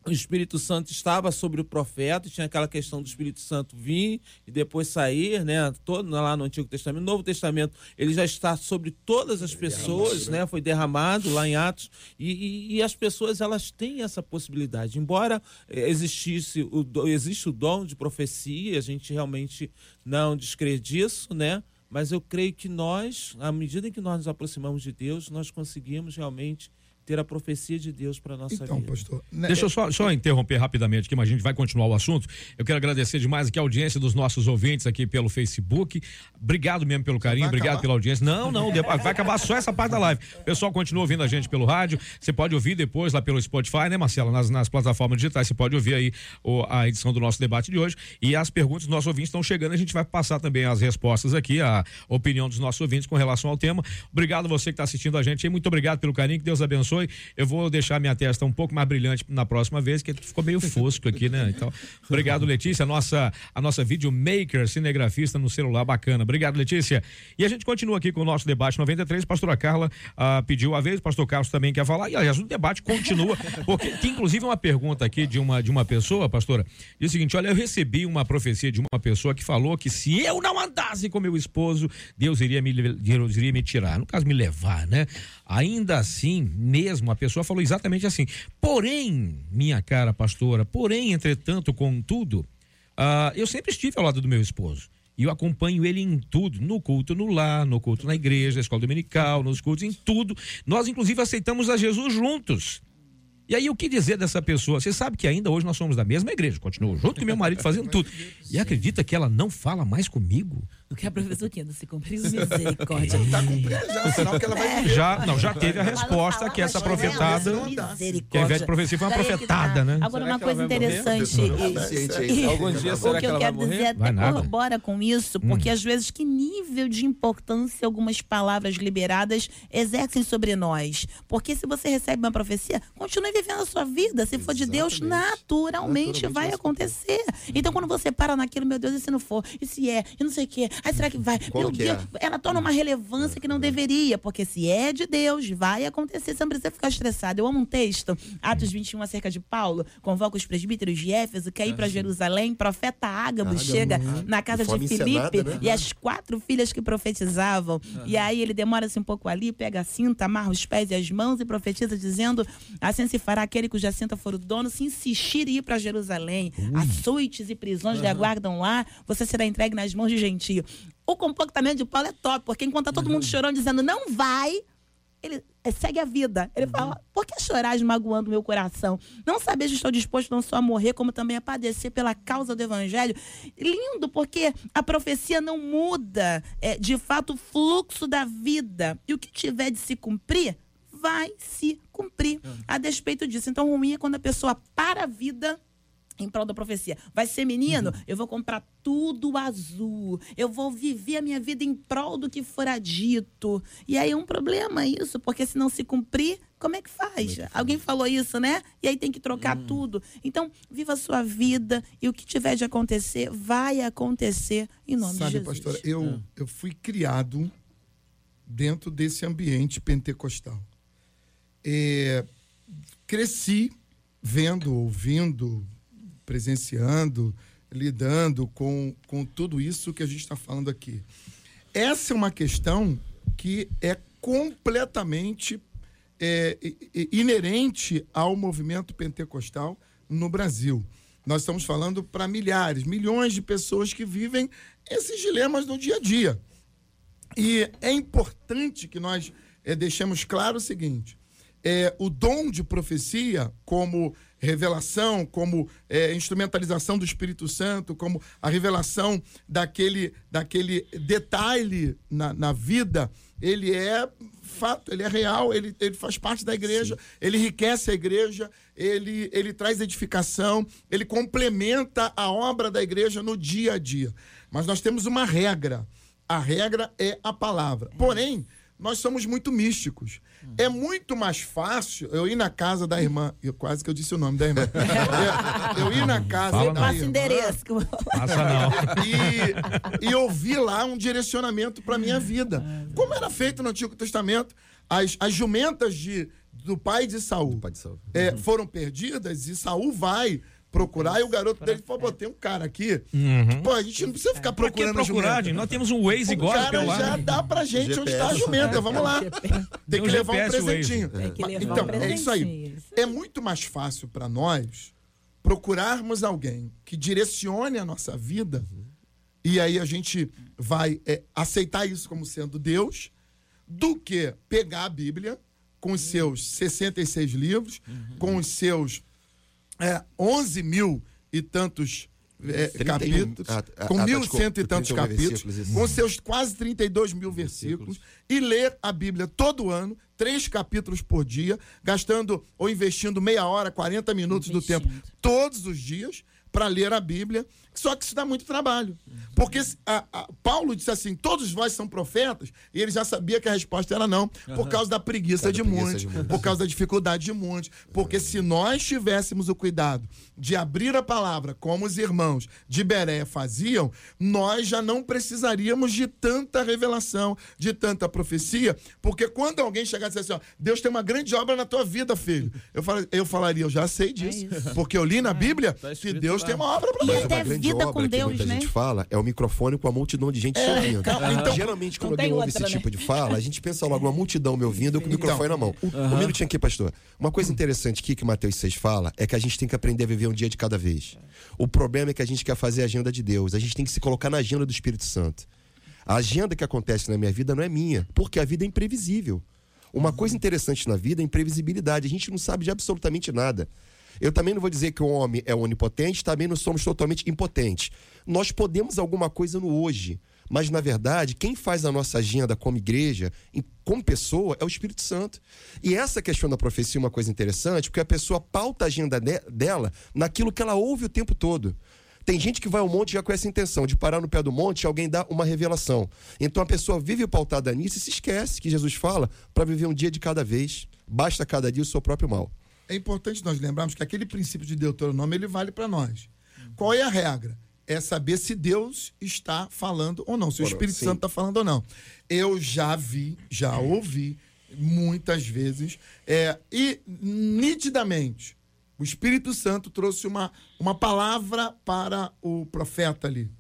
S6: o Espírito Santo estava sobre o profeta, tinha aquela questão do Espírito Santo vir e depois sair, né? Todo lá no Antigo Testamento, no Novo Testamento, ele já está sobre todas as pessoas, né? Foi derramado lá em Atos e, e, e, as pessoas elas têm essa possibilidade. Embora eh, existisse o existe o dom de profecia, a gente realmente não descrede isso, né? Mas eu creio que nós, à medida em que nós nos aproximamos de Deus, nós conseguimos realmente ter a profecia de Deus para nossa
S4: Então,
S6: vida.
S4: pastor. né,
S2: Deixa eu só, só interromper rapidamente aqui, mas a gente vai continuar o assunto. Eu quero agradecer demais aqui a audiência dos nossos ouvintes aqui pelo Facebook. Obrigado mesmo pelo carinho, obrigado
S4: acabar?
S2: pela audiência. Não, não, vai acabar só essa parte da live. O pessoal continua ouvindo a gente pelo rádio. Você pode ouvir depois lá pelo Spotify, né, Marcela? Nas, nas plataformas digitais, você pode ouvir aí o- a edição do nosso debate de hoje. E as perguntas dos nossos ouvintes estão chegando. A gente vai passar também as respostas aqui, a opinião dos nossos ouvintes com relação ao tema. Obrigado você que está assistindo a gente aí. Muito obrigado pelo carinho. Que Deus abençoe. Eu vou deixar minha testa um pouco mais brilhante na próxima vez, que ficou meio fosco aqui, né? Então, obrigado, Letícia, a nossa, a nossa videomaker, cinegrafista no celular, bacana. Obrigado, Letícia. E a gente continua aqui com o nosso debate 93. Pastora Carla ah, pediu a vez, pastor Carlos também quer falar. E aliás, o debate continua, porque tem inclusive uma pergunta aqui de uma, de uma pessoa, pastora. Diz o seguinte: olha, eu recebi uma profecia de uma pessoa que falou que se eu não andasse com meu esposo, Deus iria me, Deus iria me tirar. No caso, me levar, né? Ainda assim, mesmo, a pessoa falou exatamente assim. Porém, minha cara pastora, porém, entretanto, contudo, ah, eu sempre estive ao lado do meu esposo. E eu acompanho ele em tudo, no culto no lar, no culto na igreja, na escola dominical, nos cultos, em tudo. Nós, inclusive, aceitamos a Jesus juntos. E aí, o que dizer dessa pessoa? Você sabe que ainda hoje nós somos da mesma igreja, continuo junto com meu marido fazendo tudo. E acredita que ela não fala mais comigo?
S5: O que a professora Quinto se cumpriu misericórdia.
S4: Tá cumprindo já, sinal que ela vai viver.
S2: Já, não, já teve a resposta que essa profetada, que ao invés de profecia foi uma
S5: é
S2: profetada,
S5: tá.
S2: né?
S5: Agora, uma coisa
S6: vai
S5: interessante.
S7: Tá
S5: e-
S7: ciente aí.
S5: e-
S6: Algum dia
S5: o
S6: será
S5: que eu
S6: ela
S5: quero
S6: vai morrer?
S5: dizer
S2: Vai
S5: até
S2: nada.
S5: corrobora com isso, porque às vezes que nível de importância algumas palavras liberadas exercem sobre nós. Porque se você recebe uma profecia, continue vivendo a sua vida. Se for de Deus, naturalmente, vai
S7: vai
S5: acontecer. Então, quando você para naquilo, meu Deus, e se não for? E se é? E não sei o quê? Aí será que vai?
S7: Qual
S5: meu
S7: que
S5: Deus,
S7: é?
S5: ela torna uma relevância que não deveria, porque se é de Deus, vai acontecer. Você não precisa ficar estressado. Eu amo um texto, Atos 21, acerca de Paulo, convoca os presbíteros de Éfeso, quer ir para Jerusalém, profeta Ágabo
S7: Ágabo,
S5: chega
S7: uhum.
S5: na casa
S7: De
S5: Filipe
S7: encenada, né?
S5: e as quatro filhas que profetizavam. E aí ele demora-se um pouco ali, pega a cinta, amarra os pés e as mãos e profetiza dizendo: assim se fará aquele cuja cinta for o dono, se insistir em ir para Jerusalém. Açoites e prisões lhe aguardam lá, você será entregue nas mãos de gentio. O comportamento de Paulo é top, porque enquanto tá todo mundo chorando, dizendo não vai, ele eh, segue a vida. Ele fala: por que chorais magoando meu coração? Não sabeis que estou disposto não só a morrer, como também a padecer pela causa do evangelho. Lindo, porque a profecia não muda, é, de fato, o fluxo da vida. E o que tiver de se cumprir, vai se cumprir. A despeito disso. Então, ruim é quando a pessoa para a vida em prol da profecia. Vai ser menino? Eu vou comprar tudo azul. Eu vou viver a minha vida em prol do que fora dito. E aí é um problema isso, porque se não se cumprir, como é que faz? Alguém falou isso, né? E aí tem que trocar tudo. Então, viva a sua vida e o que tiver de acontecer, vai acontecer em nome
S4: Sabe,
S5: de Jesus.
S4: pastora, eu, eu fui criado dentro desse ambiente pentecostal. É, cresci vendo, ouvindo, presenciando, lidando com, com tudo isso que a gente está falando aqui. Essa é uma questão que é completamente é, inerente ao movimento pentecostal no Brasil. Nós estamos falando para milhares, milhões de pessoas que vivem esses dilemas no dia a dia. E é importante que nós eh, deixemos claro o seguinte: é, o dom de profecia, como revelação, como eh, instrumentalização do Espírito Santo, como a revelação daquele, daquele detalhe na, na vida, ele é fato, ele é real, ele, ele faz parte da igreja, ele enriquece a igreja, ele, ele traz edificação, ele complementa a obra da igreja no dia a dia. Mas nós temos uma regra. A regra é a palavra. Porém, nós somos muito místicos. É muito mais fácil eu ir na casa da irmã. Eu, quase que eu disse o nome da irmã. Eu, eu ir na casa
S2: Fala
S4: da
S2: não.
S4: Irmã
S5: endereço.
S2: Passa não.
S4: e, e ouvir lá um direcionamento para minha vida. Como era feito no Antigo Testamento, as, as jumentas de, do pai de Saul
S7: Pai de Saul.
S4: é, foram perdidas e Saul vai procurar e o garoto dele falou, pô, tem um cara aqui. Pô, a gente não precisa ficar
S2: Pra que
S4: procurando a
S2: procurar,
S4: jumenta.
S2: gente? Nós temos um Waze
S4: O
S2: igual
S4: cara
S2: pelo
S4: já dá pra gente onde está a jumenta. Vamos lá. Tem que levar um presentinho.
S5: Tem que levar
S4: Então, é isso aí. É muito mais fácil para nós procurarmos alguém que direcione a nossa vida e aí a gente vai é, aceitar isso como sendo Deus do que pegar a Bíblia, com os seus 66 livros, com os seus é, 11 mil e tantos é,
S7: 31,
S4: capítulos,
S7: ah, ah,
S4: com
S7: ah,
S4: mil
S7: desculpa,
S4: cento e tantos
S7: 31
S4: capítulos,
S7: versículos,
S4: com seus quase 32 mil versículos, e ler a Bíblia todo ano, três capítulos por dia, gastando ou investindo meia hora, 40 minutos do tempo todos os dias para ler a Bíblia. Só que isso dá muito trabalho. Porque a- a- Paulo disse assim: todos vós são profetas, e ele já sabia que a resposta era não, por causa da preguiça,
S7: Por causa
S4: de,
S7: da preguiça
S4: muitos,
S7: de muitos.
S4: por causa da dificuldade de muitos. Porque se nós tivéssemos o cuidado de abrir a palavra, como os irmãos de Berea faziam, nós já não precisaríamos de tanta revelação, de tanta profecia, porque quando alguém chegasse e dissesse assim, ó, Deus tem uma grande obra na tua vida, filho, eu, fal- eu falaria, eu já sei disso, porque eu li na Bíblia
S6: tá
S4: que Deus
S6: lá.
S4: tem uma obra para
S5: E vida
S7: obra
S5: com
S7: que
S5: Deus,
S7: muita
S5: né?
S7: gente fala é o microfone com a multidão de gente te ouvindo.
S4: então-
S7: Geralmente, quando alguém ouve
S5: outra,
S7: esse
S5: né?
S7: tipo de fala, a gente pensa logo uma multidão me ouvindo com o microfone na mão. Um minutinho aqui, pastor. Uma coisa interessante aqui que Mateus 6 fala é que a gente tem que aprender a viver um dia de cada vez. O problema é que a gente quer fazer a agenda de Deus. A gente tem que se colocar na agenda do Espírito Santo. A agenda que acontece na minha vida não é minha, porque a vida é imprevisível. Uma coisa interessante na vida é a imprevisibilidade. A gente não sabe de absolutamente nada. Eu também não vou dizer que o homem é onipotente, também não somos totalmente impotentes. Nós podemos alguma coisa no hoje, mas na verdade, quem faz a nossa agenda como igreja, como pessoa, é o Espírito Santo. E essa questão da profecia é uma coisa interessante, porque a pessoa pauta a agenda de- dela naquilo que ela ouve o tempo todo. Tem gente que vai ao monte já com essa intenção de parar no pé do monte e alguém dá uma revelação. Então a pessoa vive pautada nisso e se esquece que Jesus fala para viver um dia de cada vez. Basta cada dia o seu próprio mal.
S4: É importante nós lembrarmos que aquele princípio de Deuteronômio ele vale para nós. Qual é a regra? É saber se Deus está falando ou não, se o Espírito
S7: sim.
S4: Santo está falando ou não. Eu já vi, já ouvi muitas vezes, é, e nitidamente, o Espírito Santo trouxe uma, uma palavra para o profeta ali.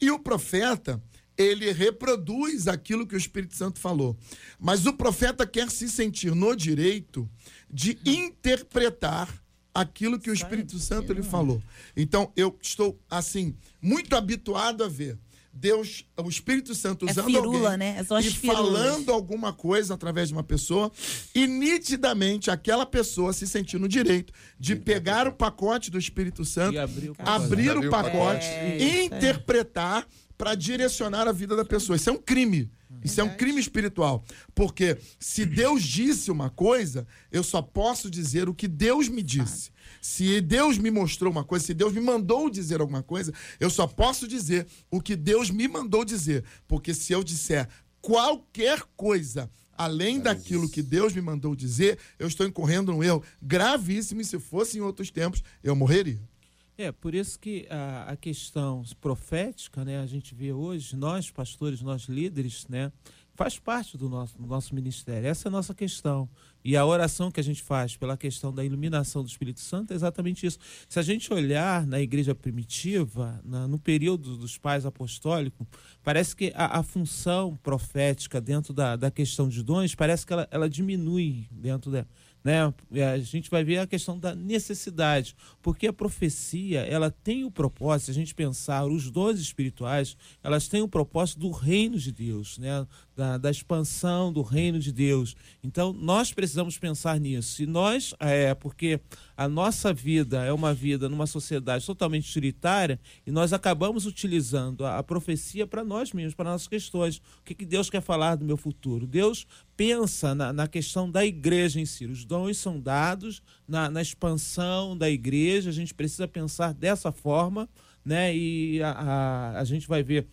S4: E o profeta, ele reproduz aquilo que o Espírito Santo falou. Mas o profeta quer se sentir no direito de interpretar aquilo que o Espírito Santo lhe falou. Então, eu estou, assim, muito habituado a ver Deus, o Espírito Santo
S5: É
S4: usando
S5: firula,
S4: alguém
S5: né? As
S4: e
S5: firulas.
S4: falando alguma coisa através de uma pessoa e nitidamente aquela pessoa se sentir no direito de pegar o pacote do Espírito Santo,
S6: E abrir o pacote.
S4: abrir o pacote
S5: É,
S4: e interpretar para direcionar a vida da pessoa. Isso é um crime. Isso é um crime espiritual. Porque se Deus disse uma coisa, eu só posso dizer o que Deus me disse. Se Deus me mostrou uma coisa, se Deus me mandou dizer alguma coisa, eu só posso dizer o que Deus me mandou dizer. Porque se eu disser qualquer coisa além daquilo que Deus me mandou dizer, eu estou incorrendo num erro gravíssimo e se fosse em outros tempos, eu morreria.
S6: É, por isso que a, a questão profética, né, a gente vê hoje, nós pastores, nós líderes, né, faz parte do nosso, do nosso ministério. Essa é a nossa questão. E a oração que a gente faz pela questão da iluminação do Espírito Santo é exatamente isso. Se a gente olhar na igreja primitiva, na- no período dos pais apostólicos, parece que a, a função profética dentro da, da questão de dons, parece que ela, ela diminui dentro da, né? A gente vai ver a questão da necessidade, porque a profecia, ela tem o propósito, a gente pensar os dons espirituais, elas têm o propósito do reino de Deus, né? Da, da expansão do reino de Deus. Então, nós precisamos pensar nisso. E nós, é, porque a nossa vida é uma vida numa sociedade totalmente utilitária e nós acabamos utilizando a, a profecia para nós mesmos, para nossas questões. O que, que Deus quer falar do meu futuro? Deus pensa na, na questão da igreja em si. Os dons são dados na, na expansão da igreja, a gente precisa pensar dessa forma, né? E a, a, a gente vai ver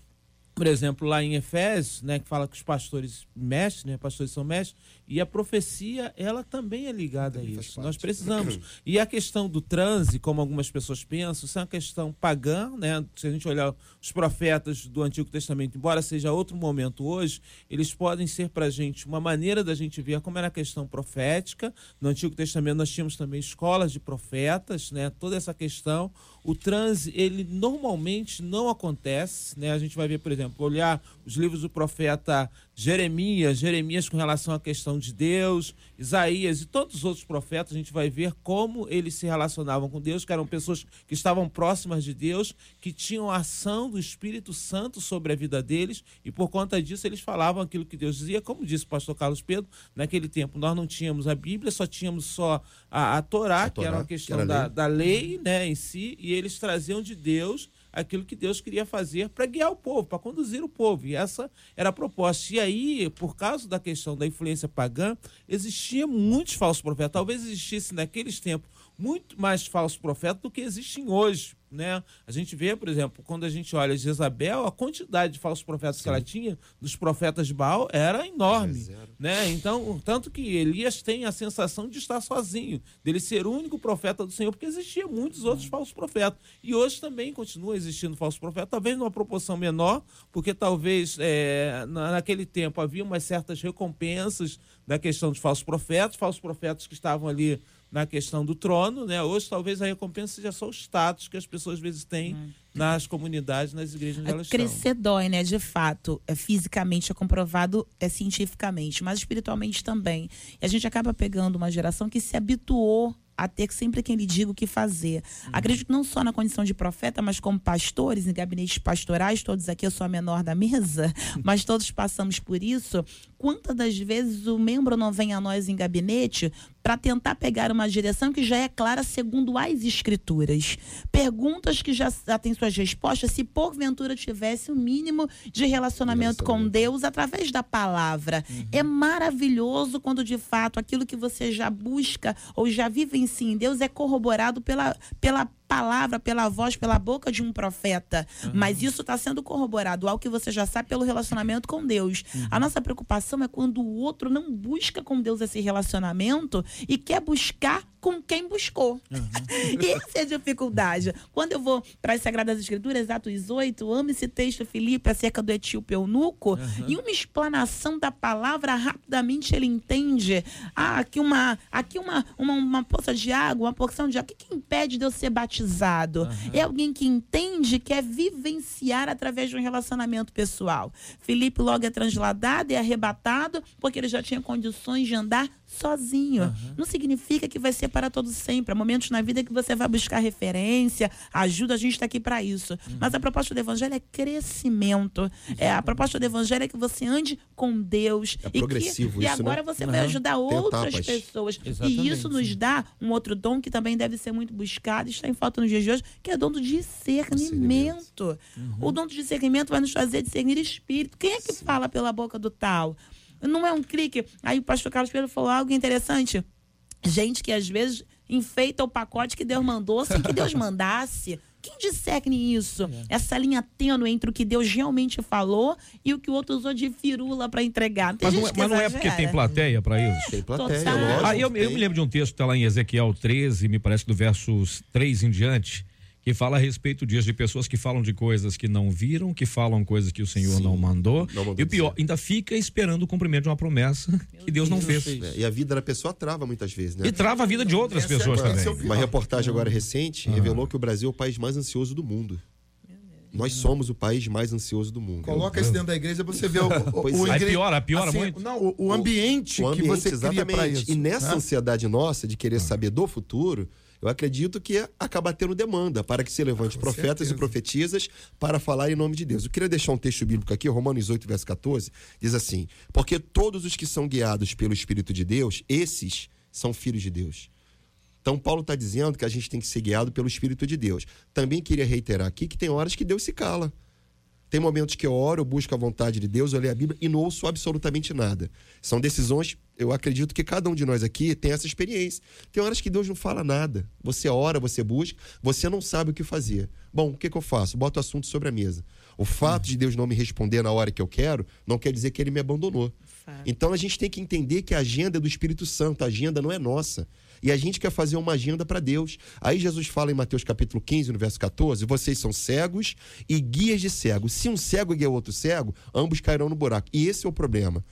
S6: por exemplo, lá em Efésios, né, que fala que os pastores mestres, né, pastores são mestres, e a profecia, ela também é ligada a isso. Nós precisamos. E a questão do transe, como algumas pessoas pensam, isso é uma questão pagã, né? Se a gente olhar os profetas do Antigo Testamento, embora seja outro momento hoje, eles podem ser para a gente uma maneira da gente ver como era a questão profética. No Antigo Testamento nós tínhamos também escolas de profetas, né? Toda essa questão. O transe, ele normalmente não acontece, né? A gente vai ver, por exemplo, olhar os livros do profeta Jeremias, Jeremias com relação à questão de Deus, Isaías e todos os outros profetas, a gente vai ver como eles se relacionavam com Deus, que eram pessoas que estavam próximas de Deus, que tinham a ação do Espírito Santo sobre a vida deles, e por conta disso eles falavam aquilo que Deus dizia, como disse o pastor Carlos Pedro, naquele tempo nós não tínhamos a Bíblia, só tínhamos só a, a, Torá, a Torá, que era uma questão que era da, lei. da lei né, em si, e eles traziam de Deus aquilo que Deus queria fazer para guiar o povo, para conduzir o povo. E essa era a proposta. E aí, por causa da questão da influência pagã, existia muitos falsos profetas. Talvez existisse naqueles tempos muito mais falsos profetas do que existem hoje né? A gente vê, por exemplo, quando a gente olha Jezabel, a quantidade de falsos profetas Sim. que ela tinha, dos profetas de Baal, era enorme, é né? Então, tanto que Elias tem a sensação de estar sozinho, dele ser o único profeta do Senhor, porque existia muitos outros uhum. falsos profetas. E hoje também continua existindo falsos profetas, talvez numa proporção menor, porque talvez é, naquele tempo havia umas certas recompensas da questão dos falsos profetas, falsos profetas que estavam ali na questão do trono, né? Hoje talvez a recompensa seja só o status que as pessoas às vezes têm hum. nas comunidades, nas igrejas onde elas
S5: Crescer
S6: estão.
S5: dói, né? De fato, é, fisicamente é comprovado é cientificamente, mas espiritualmente também. E a gente acaba pegando uma geração que se habituou a ter sempre quem lhe diga o que fazer. Uhum. Acredito não só na condição de profeta, mas como pastores, em gabinetes pastorais, todos aqui, eu sou a menor da mesa, mas todos passamos por isso. Quantas das vezes o membro não vem a nós em gabinete para tentar pegar uma direção que já é clara segundo as escrituras? Perguntas que já, já têm suas respostas, se porventura tivesse o um mínimo de relacionamento com Deus através da palavra. Uhum. É maravilhoso quando de fato aquilo que você já busca ou já vive em si em Deus é corroborado pela, pela palavra, pela voz, pela boca de um profeta. Uhum. Mas isso está sendo corroborado ao que você já sabe pelo relacionamento com Deus. Uhum. A nossa preocupação é quando o outro não busca com Deus esse relacionamento e quer buscar com quem buscou. Uhum. Essa é a dificuldade. Quando eu vou para as Sagradas Escrituras, Atos 8, amo esse texto, Filipe, acerca do etíope eunuco, uhum. e uma explanação da palavra, rapidamente ele entende. Ah, aqui uma, aqui uma, uma, uma poça de água, uma porção de água. O que, que impede de eu ser batizado? Uhum. É alguém que entende, quer vivenciar através de um relacionamento pessoal. Filipe logo é transladado e arrebatado, porque ele já tinha condições de andar sozinho. Uhum. Não significa que vai ser para todo sempre. Há momentos na vida que você vai buscar referência, ajuda, a gente está aqui para isso. Uhum. Mas a proposta do evangelho é crescimento. É, a proposta do evangelho é que você ande com Deus.
S7: É e progressivo
S5: que,
S7: isso,
S5: E agora
S7: né?
S5: você uhum. vai ajudar
S7: Tem
S5: outras
S7: etapas.
S5: pessoas.
S6: Exatamente.
S5: E isso nos dá um outro dom que também deve ser muito buscado, está em falta nos dias de hoje, que é o dom do discernimento. Uhum. O dom do discernimento vai nos fazer discernir espírito. Quem é que Sim. fala pela boca do tal? Não é um clique. Aí o pastor Carlos Pedro falou algo interessante. Gente que às vezes enfeita o pacote que Deus mandou sem que Deus mandasse. Quem discerne isso? É. Essa linha tênue entre o que Deus realmente falou e o que o outro usou de firula para entregar.
S2: Mas não, é, mas não é porque tem plateia para isso?
S7: Tem plateia,
S5: Total.
S7: lógico.
S2: Ah, eu, eu me lembro de um texto que está lá em Ezequiel 13, me parece do versos 3 em diante, que fala a respeito disso, de pessoas que falam de coisas que não viram, que falam coisas que o Senhor
S7: Sim,
S2: não mandou.
S7: não mandou
S2: e o pior,
S7: dizer.
S2: ainda fica esperando o cumprimento de uma promessa que Deus não fez.
S7: É, e a vida da pessoa trava muitas vezes, né?
S2: E trava a vida de outras
S4: Essa é
S2: pessoas
S4: é
S2: também.
S7: Uma reportagem agora recente revelou que o Brasil é o país mais ansioso do mundo. Nós somos o país mais ansioso do mundo.
S4: Coloca isso dentro da igreja, você vê o, o, o
S7: é.
S2: Aí
S4: ingre-
S2: piora, piora
S4: assim,
S2: muito.
S4: Não, o, o ambiente,
S7: o
S4: que
S7: ambiente,
S4: você cria para
S7: exatamente.
S4: isso.
S7: E nessa
S4: né?
S7: ansiedade nossa de querer saber do futuro, eu acredito que acaba tendo demanda para que se levante
S4: Com
S7: profetas
S4: certeza.
S7: e profetisas para falar em nome de Deus. Eu queria deixar um texto bíblico aqui, Romanos 8, verso 14, diz assim: Porque todos os que são guiados pelo Espírito de Deus, esses são filhos de Deus. Então, Paulo está dizendo que a gente tem que ser guiado pelo Espírito de Deus. Também queria reiterar aqui que tem horas que Deus se cala. Tem momentos que eu oro, eu busco a vontade de Deus, eu leio a Bíblia e não ouço absolutamente nada. São decisões, eu acredito que cada um de nós aqui tem essa experiência. Tem horas que Deus não fala nada. Você ora, você busca, você não sabe o que fazer. Bom, o que, que eu faço? Boto o assunto sobre a mesa. O fato de Deus não me responder na hora que eu quero não quer dizer que ele me abandonou. Então a gente tem que entender que a agenda é do Espírito Santo, a agenda não é nossa. E a gente quer fazer uma agenda para Deus. Aí Jesus fala em Mateus capítulo 15, no verso 14: vocês são cegos e guias de cegos. Se um cego guia outro cego, ambos cairão no buraco. E esse é o problema.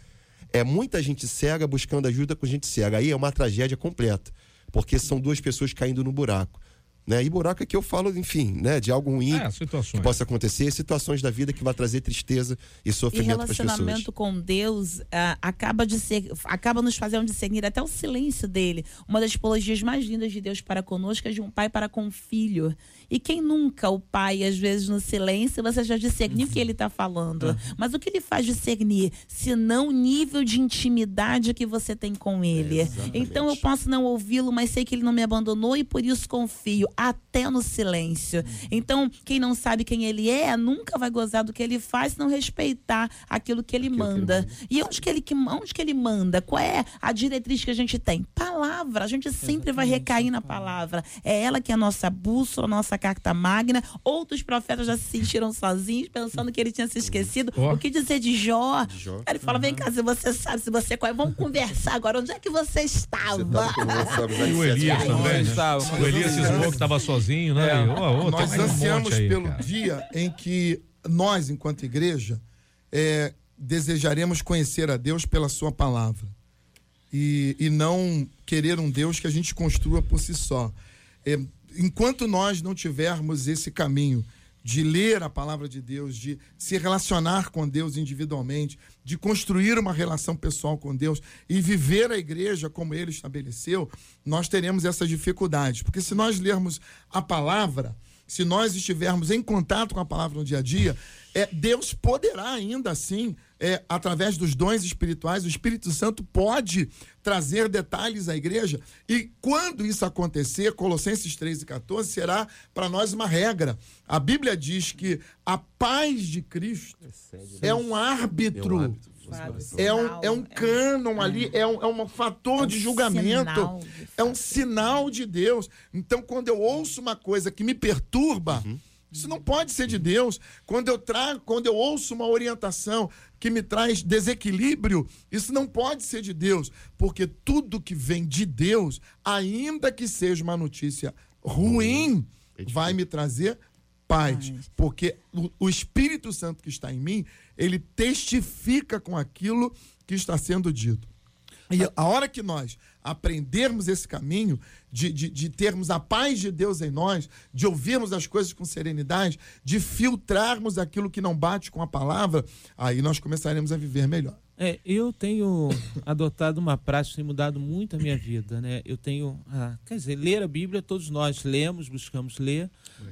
S7: É muita gente cega buscando ajuda com gente cega. Aí é uma tragédia completa. Porque são duas pessoas caindo no buraco. Né? E buraco é que eu falo, enfim, né, de algo ruim
S2: É,
S7: que possa acontecer, situações da vida que vai trazer tristeza e
S5: E
S7: sofrimento para as pessoas.
S5: relacionamento com Deus ah, acaba de ser, acaba nos fazendo discernir até o silêncio dele. Uma das tipologias mais lindas de Deus para conosco é de um pai para com um filho. E quem nunca, o pai, às vezes no silêncio, você já discerniu o que ele está falando. Mas o que ele faz discernir? Se não o nível de intimidade que você tem com ele. então eu posso não ouvi-lo, mas sei que ele não me abandonou e por isso confio, até no silêncio. Então, quem não sabe quem ele é, nunca vai gozar do que ele faz se não respeitar aquilo que ele manda. E onde que ele, que- onde que ele manda? Qual é a diretriz que a gente tem? Palavra. A gente sempre vai recair na palavra. É ela que é a nossa bússola, nossa carta magna. Outros profetas já se sentiram sozinhos, pensando que ele tinha se esquecido.
S2: Ó.
S5: O que dizer de Jó?
S7: Jó.
S5: Aí Ele fala: vem cá, se você sabe, se você conhece, vamos conversar agora. Onde é que você estava?
S7: Você tava
S2: E o Elias também, né?
S6: Estava.
S2: O Elias cismou que estava sozinho, né?
S6: É.
S2: Ó, ó,
S4: Nós
S2: um
S4: ansiamos
S2: monte aí,
S4: pelo
S2: cara.
S4: dia em que nós, enquanto igreja, é, desejaremos conhecer a Deus pela Sua palavra. E, e não querer um Deus que a gente construa por si só. É, enquanto nós não tivermos esse caminho de ler a palavra de Deus, de se relacionar com Deus individualmente, de construir uma relação pessoal com Deus e viver a igreja como ele estabeleceu, nós teremos essas dificuldades. Porque se nós lermos a palavra, se nós estivermos em contato com a palavra no dia a dia, é, Deus poderá ainda assim, é, através dos dons espirituais, o Espírito Santo pode trazer detalhes à igreja. E quando isso acontecer, Colossenses 3 e 14, será para nós uma regra. A Bíblia diz que a paz de Cristo é um árbitro. É um, é um cânon ali, é um, é um fator de julgamento.
S5: sinal, de
S4: é um sinal de Deus. Então, quando eu ouço uma coisa que me perturba, isso não pode ser de Deus. Quando eu trago, quando eu ouço uma orientação que me traz desequilíbrio, isso não pode ser de Deus, porque tudo que vem de Deus, ainda que seja uma notícia ruim, vai me trazer paz, porque o, o Espírito Santo que está em mim, ele testifica com aquilo que está sendo dito. E a hora que nós aprendermos esse caminho, de, de, de termos a paz de Deus em nós, de ouvirmos as coisas com serenidade, de filtrarmos aquilo que não bate com a palavra, aí nós começaremos a viver melhor.
S6: É, eu tenho adotado uma prática que tem mudado muito a minha vida, né? Eu tenho, ah, quer dizer, ler a Bíblia, todos nós lemos, buscamos ler,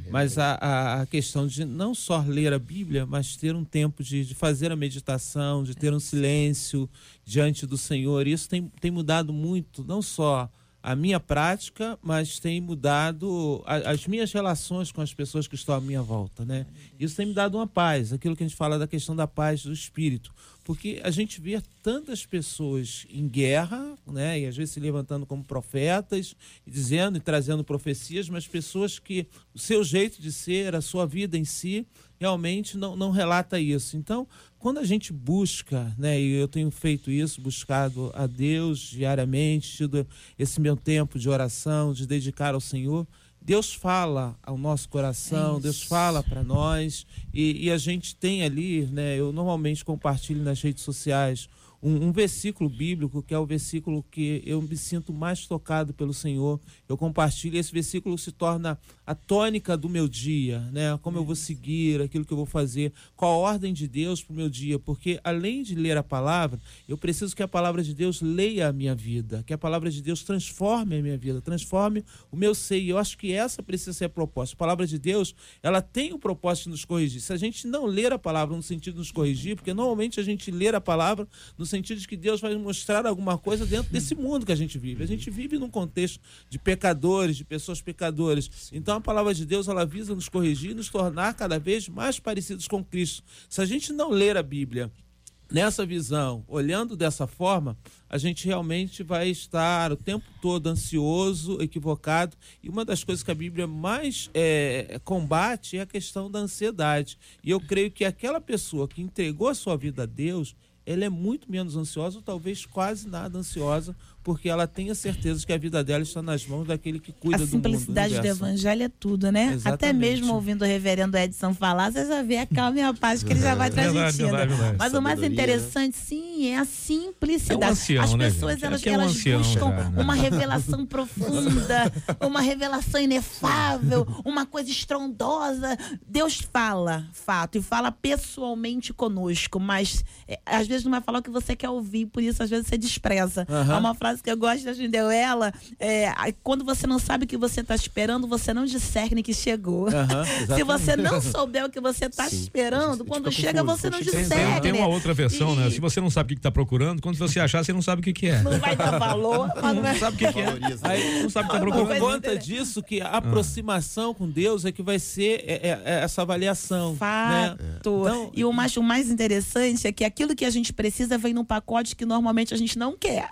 S6: mas a, a, a questão de não só ler a Bíblia, mas ter um tempo de, de fazer a meditação, de ter um silêncio diante do Senhor, isso tem, tem mudado muito, não só a minha prática, mas tem mudado a- as minhas relações com as pessoas que estão à minha volta, né? Isso tem me dado uma paz, aquilo que a gente fala da questão da paz do espírito, porque a gente vê tantas pessoas em guerra, né? E às vezes se levantando como profetas, e dizendo e trazendo profecias, mas pessoas que o seu jeito de ser, a sua vida em si, realmente não, não relata isso. Então, quando a gente busca, né, e eu tenho feito isso, buscado a Deus diariamente, tido esse meu tempo de oração, de dedicar ao Senhor, Deus fala ao nosso coração, Deus fala para nós, e, e a gente tem ali, né, eu normalmente compartilho nas redes sociais um, um versículo bíblico, que é o versículo que eu me sinto mais tocado pelo Senhor. Eu compartilho, esse versículo se torna a tônica do meu dia, né? Como eu vou seguir, aquilo que eu vou fazer, qual a ordem de Deus para o meu dia, porque além de ler a palavra, eu preciso que a palavra de Deus leia a minha vida, que a palavra de Deus transforme a minha vida, transforme o meu ser. E eu acho que essa precisa ser a proposta. A palavra de Deus, ela tem o propósito de nos corrigir. Se a gente não ler a palavra no sentido de nos corrigir, porque normalmente a gente lê a palavra no sentido de que Deus vai mostrar alguma coisa dentro desse mundo que a gente vive. A gente vive num contexto de pecadores, de pessoas pecadoras. Então a palavra de Deus ela visa nos corrigir e nos tornar cada vez mais parecidos com Cristo. Se a gente não ler a Bíblia nessa visão, olhando dessa forma, a gente realmente vai estar o tempo todo ansioso, equivocado. E uma das coisas que a Bíblia mais é, combate é a questão da ansiedade. E eu creio que aquela pessoa que entregou a sua vida a Deus, ela é muito menos ansiosa, ou talvez quase nada ansiosa porque ela tem a certeza que a vida dela está nas mãos daquele que cuida
S5: A
S6: do mundo.
S5: simplicidade do, evangelho é tudo, né? Até
S6: Exatamente.
S5: mesmo ouvindo o reverendo Edson falar, você já vê a calma e a paz que ele já vai
S2: Verdade,
S5: transmitindo.
S2: verdade, verdade.
S5: Mas o mais
S7: Sabedoria,
S5: interessante, sim, é a simplicidade.
S2: É um ancião,
S5: As
S2: né,
S5: pessoas,
S2: gente?
S5: elas,
S2: é um
S5: elas
S2: ancião
S5: buscam
S2: já, né?
S5: uma revelação profunda, uma revelação inefável, uma coisa estrondosa. Deus fala, fato, e fala pessoalmente conosco, mas é, às vezes não vai falar o que você quer ouvir, por isso às vezes você despreza.
S6: Aham.
S5: Há uma frase que eu gosto da Jindeuela, é, "Ai, quando você não sabe o que você está esperando, você não discerne que chegou.
S6: Aham,
S5: Se
S6: exatamente.
S5: você não souber o que você está esperando, quando chega
S7: confuso,
S5: você não discerne.
S2: tem, tem uma outra versão, né?
S5: E-
S2: Se você não sabe o que está procurando, quando você achar, você não sabe o que, que é.
S5: Não vai dar valor, mas não
S2: sabe o que, que é.
S6: Aí,
S2: Não sabe o que está
S6: Por
S2: procurando.
S6: conta disso, que a aproximação com Deus é que vai ser é, é, é essa avaliação. Né?
S5: Fato.
S6: Então-
S5: e o mais, o mais interessante é que aquilo que a gente precisa vem num pacote que normalmente a gente não quer.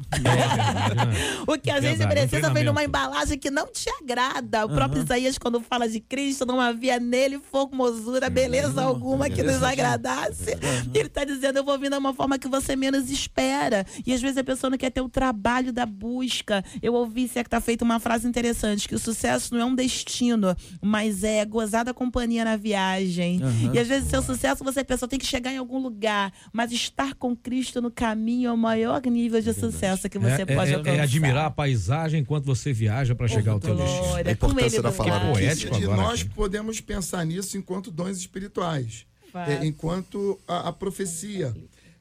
S5: o que
S2: Verdade, um
S5: precisa vem numa embalagem que não te agrada. O próprio Isaías, quando fala de Cristo, não havia nele formosura, beleza alguma que nos agradasse. E ele está dizendo: Eu vou vir de uma forma que você menos espera. E às vezes a pessoa não quer ter o trabalho da busca. Eu ouvi, se é que tá feita uma frase interessante: que o sucesso não é um destino, mas é gozar da companhia na viagem. E às vezes, seu sucesso, você pensa, tenho que chegar em algum lugar. Mas estar com Cristo no caminho é o maior nível de sucesso que você
S2: É,
S5: pode
S2: é-
S5: alcançar.
S2: é admirar a paisagem enquanto você viaja para chegar ao teu destino.
S7: A importância da palavra
S4: E
S2: agora
S4: nós
S2: aqui.
S4: podemos pensar nisso enquanto dons espirituais, é, enquanto a, a profecia.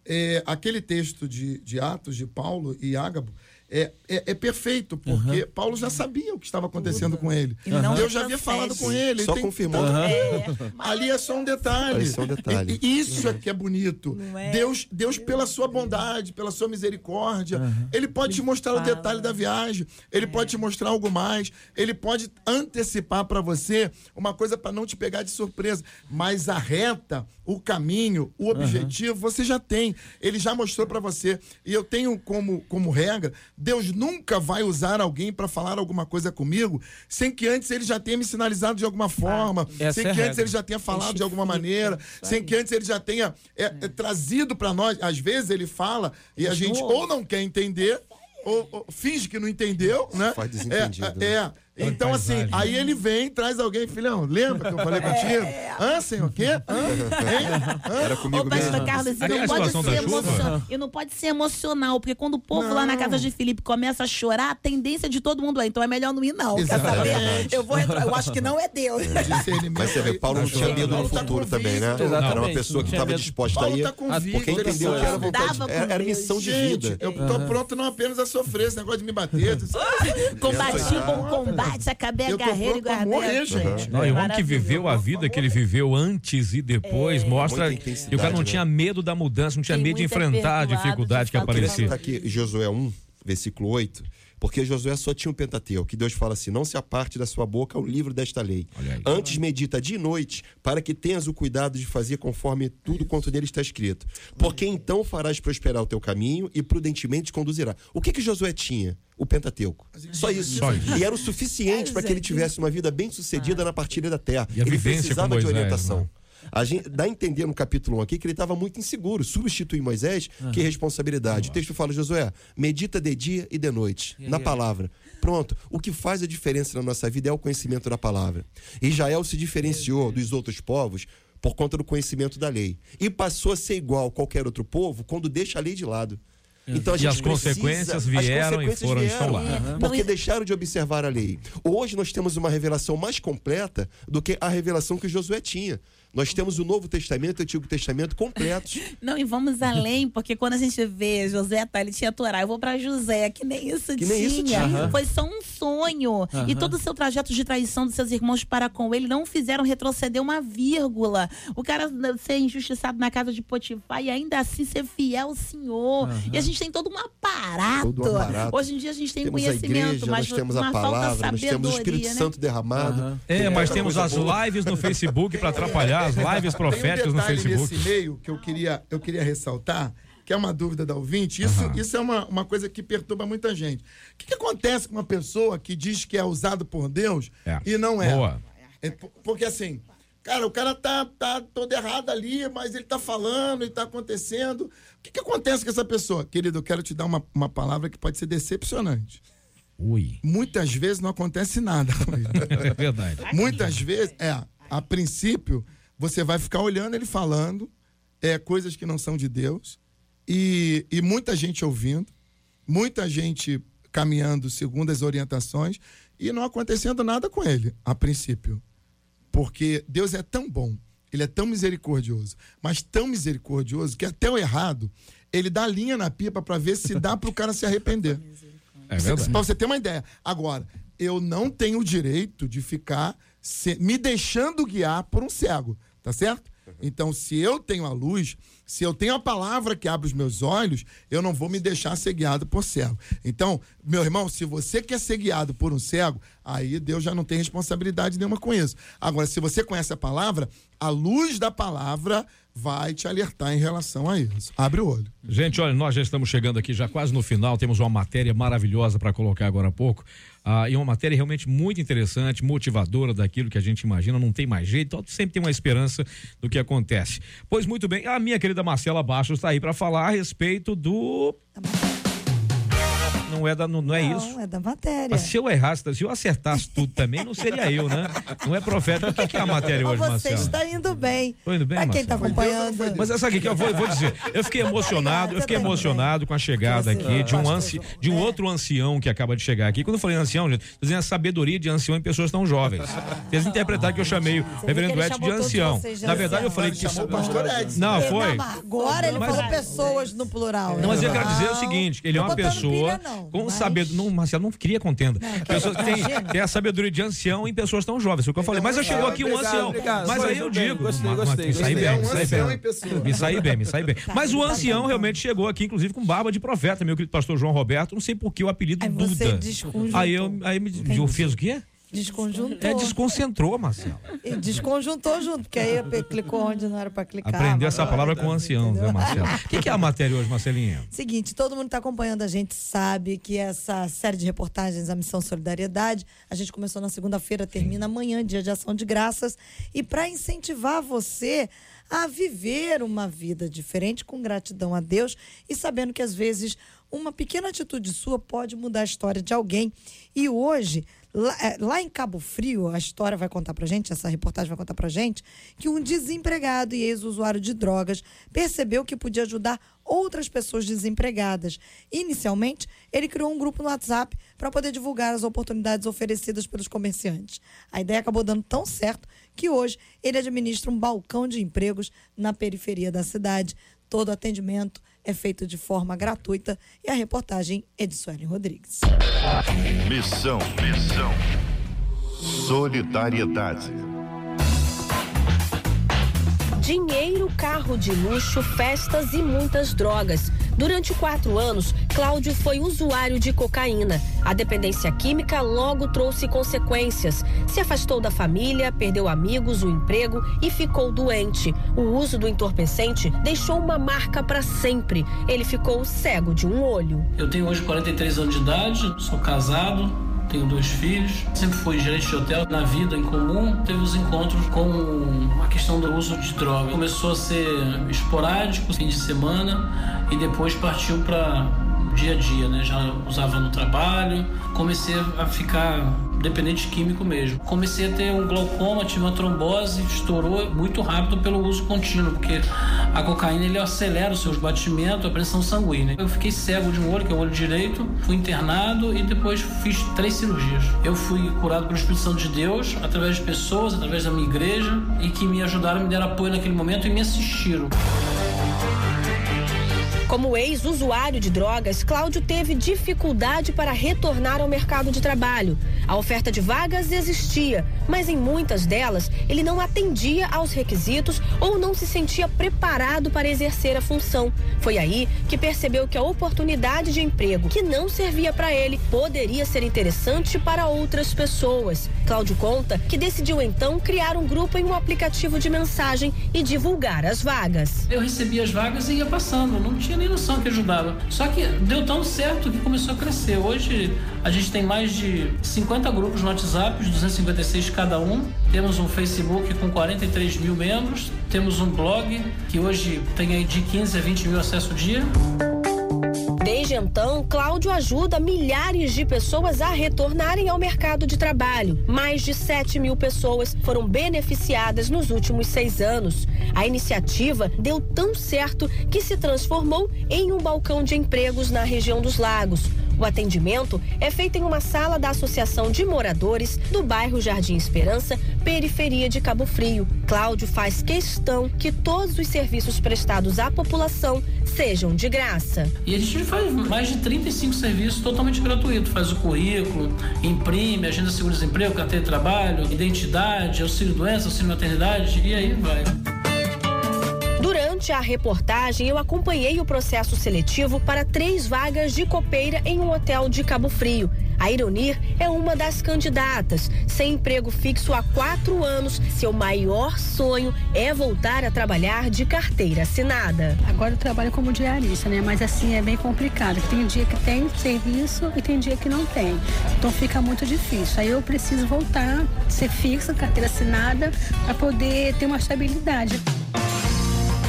S4: É, aquele texto de, de Atos de Paulo e Ágabo é, é, é perfeito, porque Paulo já sabia o que estava acontecendo com ele. Deus já havia falado com ele.
S7: Só
S4: tem-
S7: confirmou.
S4: Ali é só um detalhe.
S7: É só um detalhe.
S4: E- e isso é que é bonito.
S5: É?
S4: Deus, Deus, pela sua bondade, pela sua misericórdia, Ele pode te mostrar o detalhe da viagem. Ele pode te mostrar algo mais. Ele pode antecipar para você uma coisa para não te pegar de surpresa. Mas a reta, o caminho, o objetivo, você já tem. Ele já mostrou para você. E eu tenho como, como regra: Deus nunca vai usar alguém para falar alguma coisa comigo sem que antes ele já tenha me sinalizado de alguma forma,
S6: Essa
S4: sem
S6: é
S4: que antes ele já tenha falado de alguma maneira, sem que antes ele já tenha é, é, trazido para nós. Às vezes ele fala e a gente ou não quer entender. Ou, ou finge que não entendeu, né?
S7: Faz desentendido, né?
S4: É, é. Então, assim,
S2: paisagem.
S4: aí ele vem, traz alguém, filhão, lembra que eu falei contigo? Hã, senhor? O quê? Hã?
S7: Era
S5: Ô,
S7: comigo
S5: pastor
S7: mesmo.
S5: Carlos, e
S2: é
S5: não
S2: a
S5: pode ser emocional. E não pode ser emocional, porque quando o povo lá na casa de Filipe começa a chorar, a tendência de todo mundo é, então é melhor não ir não, quer saber?
S4: Exatamente.
S5: Eu vou entrar, eu acho que não é Deus.
S4: Discernimento
S7: Mas você vê. Paulo não tinha medo no
S4: tá
S7: futuro também, né?
S4: convicto.
S7: Era uma
S6: Exatamente,
S7: pessoa
S6: não
S7: que estava disposta a
S4: Paulo
S7: ir.
S4: tá convicto.
S7: Porque
S4: ele
S7: entendeu que era vontade. Era, era
S5: Deus.
S7: missão de
S4: Gente,
S7: vida.
S4: eu tô pronto não apenas a sofrer esse negócio de me bater.
S5: Combati bom combate, acabei a
S4: Eu tô
S5: carreira e
S4: morrer,
S5: a-
S4: gente.
S2: Não, e o homem que viveu a vida que ele viveu antes e depois mostra
S7: Muita
S2: que o cara não tinha medo da mudança, não tinha
S5: Tem
S2: medo de
S5: é
S2: enfrentar a dificuldade
S5: de
S2: que aparecia.
S7: aqui Josué 1, versículo 8, porque Josué só tinha um Pentateuco, que Deus fala assim: não se aparte da sua boca o livro desta lei. Antes medita dia e noite, para que tenhas o cuidado de fazer conforme tudo quanto nele está escrito. Porque então farás prosperar o teu caminho e prudentemente te conduzirá. O que que Josué tinha? O Pentateuco. Só isso.
S2: Só isso.
S7: E era o suficiente para que ele tivesse uma vida bem sucedida na partilha da terra.
S2: E
S7: ele precisava de orientação.
S2: Né?
S7: A gente dá a entender no capítulo 1 aqui que ele estava muito inseguro. Substituir Moisés, que responsabilidade. O texto fala, Josué, medita de dia e de noite, na palavra. Pronto. O que faz a diferença na nossa vida é o conhecimento da palavra. Israel se diferenciou dos outros povos por conta do conhecimento da lei. E passou a ser igual a qualquer outro povo quando deixa a lei de lado. Então a
S2: E
S7: gente
S2: as
S7: precisa-
S2: consequências
S7: as
S2: vieram e
S7: consequências
S2: foram, estão lá.
S7: vieram, Porque deixaram de observar a lei. Hoje nós temos uma revelação mais completa do que a revelação que Josué tinha. Nós temos o Novo Testamento e o Antigo Testamento completos.
S5: Não, e vamos além, porque quando a gente vê José, tá, ele tinha Torá, eu vou pra José, que nem isso
S7: Que
S5: tinha.
S7: nem isso tinha.
S5: Foi só um sonho. E todo o seu trajeto de traição dos seus irmãos para com ele não fizeram retroceder uma vírgula. O cara ser injustiçado na casa de Potifar e ainda assim ser fiel ao Senhor. E a gente tem todo um aparato.
S7: Todo um aparato.
S5: Hoje em dia a gente tem
S7: temos a
S5: conhecimento,
S7: igreja,
S5: mas
S7: nós temos
S5: uma
S7: a
S5: falta
S7: palavra, nós temos o Espírito
S5: né?
S7: Santo derramado.
S2: É, mas temos as lives no Facebook para atrapalhar, as lives proféticas
S4: um
S2: no Facebook.
S4: nesse meio que eu queria, eu queria ressaltar, que é uma dúvida da ouvinte. Isso, isso é uma, uma coisa que perturba muita gente. O que, que acontece com uma pessoa que diz que é usado por Deus
S2: É.
S4: e não é?
S2: Boa.
S4: É, po- porque assim, Cara, o cara tá, tá todo errado ali, mas ele tá falando e tá acontecendo. O que, que acontece com essa pessoa? Querido, eu quero te dar uma, uma palavra que pode ser decepcionante.
S2: Ui.
S4: Muitas vezes não acontece nada.
S2: É verdade.
S4: Muitas vezes, é, a princípio, você vai ficar olhando ele falando é, coisas que não são de Deus e, e muita gente ouvindo, muita gente caminhando segundo as orientações e não acontecendo nada com ele, a princípio. Porque Deus é tão bom, ele é tão misericordioso, mas tão misericordioso que até o errado, ele dá linha na pipa para ver se dá para o cara se arrepender.
S2: É verdade.
S4: Para você ter uma ideia. Agora, eu não tenho o direito de ficar se- me deixando guiar por um cego, tá certo? Então, se eu tenho a luz, se eu tenho a palavra que abre os meus olhos, eu não vou me deixar ser guiado por cego. Então, meu irmão, se você quer ser guiado por um cego, aí Deus já não tem responsabilidade nenhuma com isso. Agora, se você conhece a palavra, a luz da palavra vai te alertar em relação a isso. Abre o olho.
S2: Gente, olha, nós já estamos chegando aqui já quase no final, temos uma matéria maravilhosa para colocar agora há pouco. Ah, e uma matéria realmente muito interessante, motivadora daquilo que a gente imagina, não tem mais jeito, sempre tem uma esperança do que acontece. Pois muito bem, a minha querida Marcela Bastos está aí para falar a respeito do. Não é, da, não, não é isso.
S3: Não, é da matéria.
S2: Mas se eu errasse, se eu acertasse tudo também, não seria eu, né? Não é profético. O que que é a matéria hoje,
S3: Você
S2: Marcelo?
S3: está indo bem.
S2: Tô indo bem,
S3: Pra quem está acompanhando.
S2: Mas essa aqui que eu vou, vou dizer, eu fiquei emocionado, eu fiquei emocionado com a chegada aqui de um, anci, de um outro ancião que acaba de chegar aqui. Quando eu falei ancião, gente, tô dizendo a sabedoria de ancião em pessoas tão jovens. Eles interpretaram que eu chamei o reverendo Edson de ancião.
S3: vocês
S2: Na verdade, eu falei que
S4: Chamou o pastor Edson.
S2: Não, foi.
S3: agora ele falou pessoas no plural.
S2: Não, mas
S3: né?
S2: eu quero dizer o seguinte, ele é uma pessoa
S3: não,
S2: com
S3: mas-
S2: sabedoria. Não, Marcelo, não queria contenda. Pessoas que têm,
S3: imagina.
S2: têm a sabedoria de ancião em pessoas tão jovens. Foi o que eu falei. Mas eu chegou aqui um ancião.
S6: obrigado.
S2: Mas aí eu digo.
S6: gostei, gostei,
S2: me saí bem,
S4: É
S2: me saí bem. Me saí bem, me saí bem. Mas o
S3: tá
S2: ancião
S3: tá
S2: realmente chegou aqui, inclusive, com barba de profeta, meu querido pastor João Roberto. Não sei por que o apelido Duda. Aí eu, aí me eu fiz o quê?
S3: Desconjuntou.
S2: É, desconcentrou, Marcelo.
S3: E desconjuntou junto, porque aí clicou onde não era pra clicar.
S2: Aprendeu essa palavra com o ancião, viu, Marcelo? O que, que é a matéria hoje, Marcelinha?
S3: Seguinte, todo mundo que está acompanhando a gente sabe que essa série de reportagens, a Missão Solidariedade, a gente começou na segunda-feira, termina amanhã, dia de ação de graças. E para incentivar você a viver uma vida diferente, com gratidão a Deus e sabendo que às vezes uma pequena atitude sua pode mudar a história de alguém. E hoje, lá, é, lá em Cabo Frio, a história vai contar pra gente, essa reportagem vai contar pra gente, que um desempregado e ex-usuário de drogas percebeu que podia ajudar outras pessoas desempregadas. Inicialmente, ele criou um grupo no WhatsApp para poder divulgar as oportunidades oferecidas pelos comerciantes. A ideia acabou dando tão certo que hoje ele administra um balcão de empregos na periferia da cidade. Todo atendimento é feito de forma gratuita e a reportagem é de Suelen Rodrigues.
S1: Missão, missão. Solidariedade.
S8: Dinheiro, carro de luxo, festas e muitas drogas. Durante quatro anos, Cláudio foi usuário de cocaína. A dependência química logo trouxe consequências. Se afastou da família, perdeu amigos, o emprego e ficou doente. O uso do entorpecente deixou uma marca para sempre. Ele ficou cego de um olho.
S9: Eu tenho hoje 43 anos de idade, sou casado, tenho dois filhos. Sempre fui gerente de hotel. Na vida em comum, teve os encontros com a questão do uso de droga. Começou a ser esporádico, fim de semana, e depois partiu para dia a dia, né? Já usava no trabalho. Comecei a ficar dependente químico mesmo. Comecei a ter um glaucoma, tive uma trombose, estourou muito rápido pelo uso contínuo, porque a cocaína ele acelera os seus batimentos, a pressão sanguínea. Eu fiquei cego de um olho, que é o olho direito, fui internado e depois fiz três cirurgias. Eu fui curado pelo Espírito Santo de Deus, através de pessoas, através da minha igreja, e que me ajudaram, me deram apoio naquele momento e me assistiram.
S8: Como ex-usuário de drogas, Cláudio teve dificuldade para retornar ao mercado de trabalho. A oferta de vagas existia, mas em muitas delas ele não atendia aos requisitos ou não se sentia preparado para exercer a função. Foi aí que percebeu que a oportunidade de emprego que não servia para ele poderia ser interessante para outras pessoas. Cláudio conta que decidiu então criar um grupo em um aplicativo de mensagem e divulgar as vagas.
S9: Eu recebia as vagas e ia passando, não tinha nem noção que ajudava. Só que deu tão certo que começou a crescer. Hoje A gente tem mais de 50 grupos no WhatsApp, 256 cada um. Temos um Facebook com 43 mil membros. Temos um blog que hoje tem aí de 15 a 20 mil acessos dia.
S8: Desde então, Cláudio ajuda milhares de pessoas a retornarem ao mercado de trabalho. Mais de 7 mil pessoas foram beneficiadas nos últimos seis anos. A iniciativa deu tão certo que se transformou em um balcão de empregos na região dos Lagos. O atendimento é feito em uma sala da Associação de Moradores do bairro Jardim Esperança, periferia de Cabo Frio. Cláudio faz questão que todos os serviços prestados à população sejam de graça.
S9: E a gente faz mais de 35 serviços totalmente gratuitos. Faz o currículo, imprime, agenda de seguro-desemprego, carteira de trabalho, identidade, auxílio doença, auxílio maternidade e aí vai.
S8: Durante a reportagem, eu acompanhei o processo seletivo para três vagas de copeira em um hotel de Cabo Frio. A Ironir é uma das candidatas. Sem emprego fixo há quatro anos, seu maior sonho é voltar a trabalhar de carteira assinada.
S10: Agora eu trabalho como diarista, né? Mas assim é bem complicado. Tem dia que tem serviço e tem dia que não tem. Então fica muito difícil. Aí eu preciso voltar, ser fixa, carteira assinada, para poder ter uma estabilidade.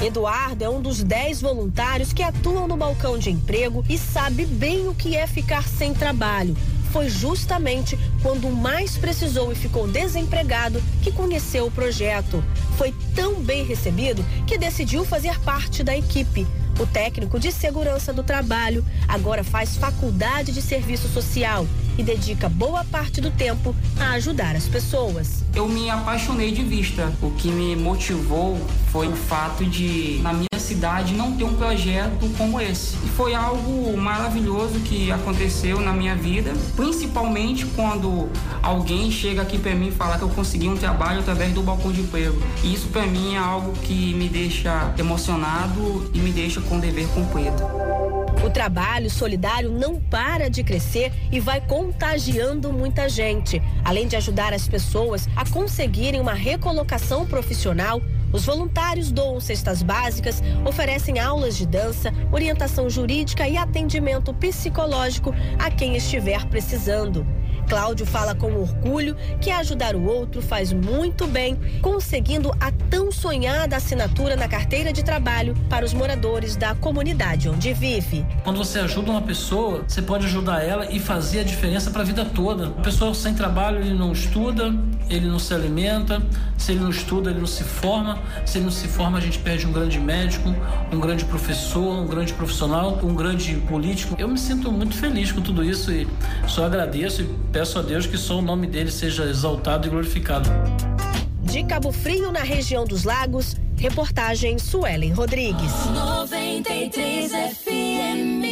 S8: Eduardo é um dos 10 voluntários que atuam no balcão de emprego e sabe bem o que é ficar sem trabalho. Foi justamente quando mais precisou e ficou desempregado que conheceu o projeto. Foi tão bem recebido que decidiu fazer parte da equipe. O técnico de segurança do trabalho agora faz faculdade de serviço social e dedica boa parte do tempo a ajudar as pessoas.
S11: Eu me apaixonei de vista. O que me motivou foi o fato de, na minha cidade, não ter um projeto como esse. E foi algo maravilhoso que aconteceu na minha vida, principalmente quando alguém chega aqui para mim e fala que eu consegui um trabalho através do balcão de emprego. E isso para mim é algo que me deixa emocionado e me deixa com dever cumprido.
S8: Trabalho solidário não para de crescer e vai contagiando muita gente. Além de ajudar as pessoas a conseguirem uma recolocação profissional, os voluntários doam cestas básicas, oferecem aulas de dança, orientação jurídica e atendimento psicológico a quem estiver precisando. Cláudio fala com orgulho que ajudar o outro faz muito bem, conseguindo a tão sonhada assinatura na carteira de trabalho para os moradores da comunidade onde vive.
S9: Quando você ajuda uma pessoa, você pode ajudar ela e fazer a diferença para a vida toda. A pessoa sem trabalho, ele não estuda, ele não se alimenta, se ele não estuda, ele não se forma, se ele não se forma, a gente perde um grande médico, um grande professor, um grande profissional, um grande político. Eu me sinto muito feliz com tudo isso e só agradeço peço a Deus que só o nome dele seja exaltado e glorificado.
S8: De Cabo Frio, na região dos Lagos, reportagem Suelen Rodrigues.
S3: 93 FM.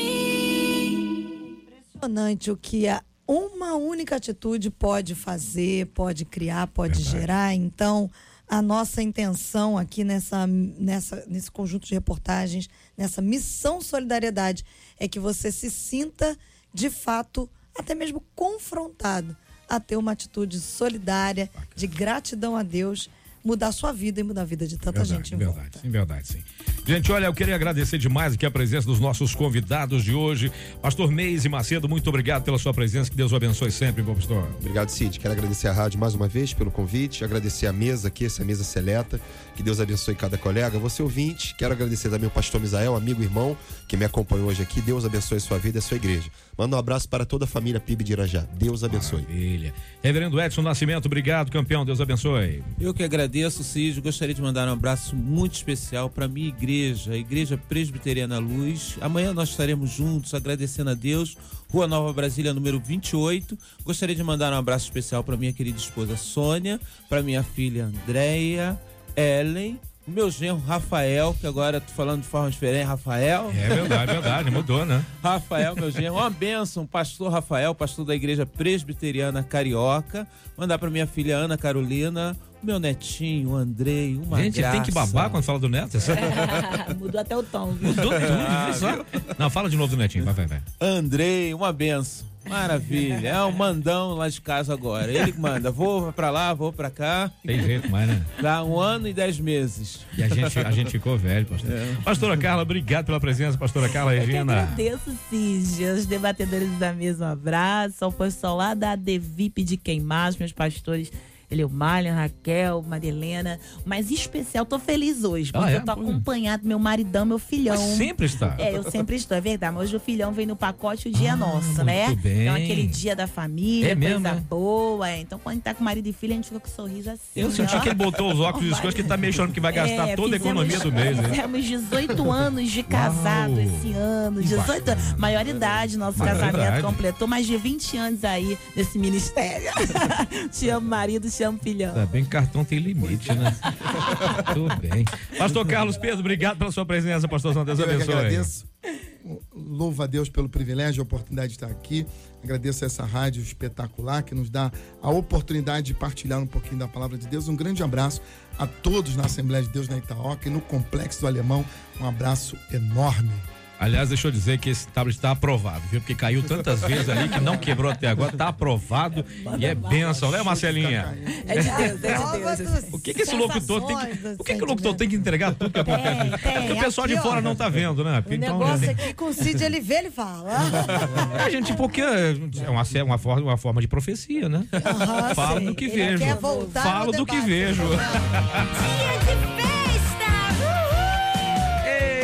S3: Impressionante o que a uma única atitude pode fazer, pode criar, pode Verdade. gerar. Então, a nossa intenção aqui nessa, nessa, nesse conjunto de reportagens, nessa missão solidariedade, é que você se sinta de fato até mesmo confrontado a ter uma atitude solidária, de gratidão a Deus, mudar a sua vida e mudar a vida de tanta
S2: verdade,
S3: gente em
S2: verdade,
S3: volta.
S2: Sim, verdade, sim. Gente, olha, eu queria agradecer demais aqui a presença dos nossos convidados de hoje. Pastor Meise Macedo, muito obrigado pela sua presença. Que Deus o abençoe sempre, bom pastor.
S7: Obrigado, Cid. Quero agradecer a rádio mais uma vez pelo convite, agradecer a mesa aqui, essa mesa seleta. Que Deus abençoe cada colega. Você ouvinte, quero agradecer também o pastor Misael, amigo e irmão, que me acompanhou hoje aqui. Deus abençoe a sua vida e a sua igreja. Manda um abraço para toda a família PIB de Irajá. Deus abençoe.
S2: Maravilha. Reverendo Edson Nascimento, obrigado, campeão. Deus abençoe.
S6: Eu que agradeço, Cid. Gostaria de mandar um abraço muito especial para minha igreja, a Igreja Presbiteriana Luz. Amanhã nós estaremos juntos agradecendo a Deus. Rua Nova Brasília, número 28. Gostaria de mandar um abraço especial para minha querida esposa Sônia, para minha filha Andréia, Ellen o meu genro Rafael, que agora tô falando de forma diferente, Rafael.
S2: É verdade, verdade, mudou, né?
S6: Rafael, meu genro. Uma bênção, pastor Rafael, pastor da igreja presbiteriana carioca. Mandar para minha filha Ana Carolina, meu netinho, Andrei, uma
S2: Gente,
S6: graça.
S2: tem que babar quando fala do neto.
S5: É, mudou até o tom. Viu?
S2: Mudou tudo, viu só? Não, fala de novo do netinho, vai, vai, vai.
S6: Andrei, uma benção. Maravilha. É o mandão lá de casa agora. Ele que manda. Vou pra lá, vou pra cá.
S2: Tem jeito mais, né?
S6: Dá um ano e dez meses.
S2: E a gente, a gente ficou velho, pastor.
S6: É.
S2: Pastora Carla, obrigado pela presença, pastora Carla
S5: Eu que
S2: Regina.
S5: agradeço, Cid. Os debatedores da mesa, um abraço. Ao pessoal lá da Devip de Queimados, meus pastores. Eleumalian, Raquel, Marilena. Mas em especial, tô feliz hoje, porque
S2: Ah, é?
S5: eu tô acompanhado do meu maridão, meu filhão.
S2: Mas sempre está.
S5: É, eu sempre estou, é verdade. Mas hoje o filhão vem no pacote o dia nosso, né?
S2: Ah, muito bem.
S5: Então aquele dia da família,
S2: É
S5: coisa
S2: mesmo, é?
S5: boa. é. Então quando a gente tá com marido e filho, a gente fica com um sorriso assim.
S2: Eu senti
S5: ó.
S2: que ele botou os óculos e as coisas que ele tá meio chorando que vai gastar
S5: É,
S2: toda a economia do mês, né?
S5: Fizemos 18 anos de casado
S2: Uau.
S5: esse ano. 18 anos. Maioridade, nosso
S2: Maioridade.
S5: casamento completou mais de 20 anos aí nesse ministério. te amo, marido, te filhão.
S2: Ainda bem que cartão tem limite, né? Tudo bem. Pastor Carlos Pedro, obrigado pela sua presença, pastor Santos. Deus
S4: Eu é que
S2: abençoe.
S4: agradeço. Louvo a Deus pelo privilégio e a oportunidade de estar aqui. Agradeço a essa rádio espetacular que nos dá a oportunidade de partilhar um pouquinho da palavra de Deus. Um grande abraço a todos na Assembleia de Deus na Itaoca e no Complexo do Alemão. Um abraço enorme.
S2: Aliás, deixa eu dizer que esse tablet está aprovado, viu? Porque caiu tantas vezes ali que não quebrou até agora, tá aprovado e é bênção, né, Marcelinha?
S5: É de Deus, é de Deus.
S2: O que que esse locutor tem que, o que que o locutor tem que entregar tudo que acontece?
S3: Tem,
S2: É porque o
S3: tem.
S2: pessoal de fora
S3: ó.
S2: não tá vendo, né?
S3: O negócio aqui com o Cid, ele vê, ele fala.
S2: É, gente, porque é uma, uma, forma, uma forma de profecia, né?
S3: Aham,
S2: Falo
S3: sei.
S2: do que
S3: Ele
S2: vejo.
S3: quer voltar
S2: Falo do que vejo.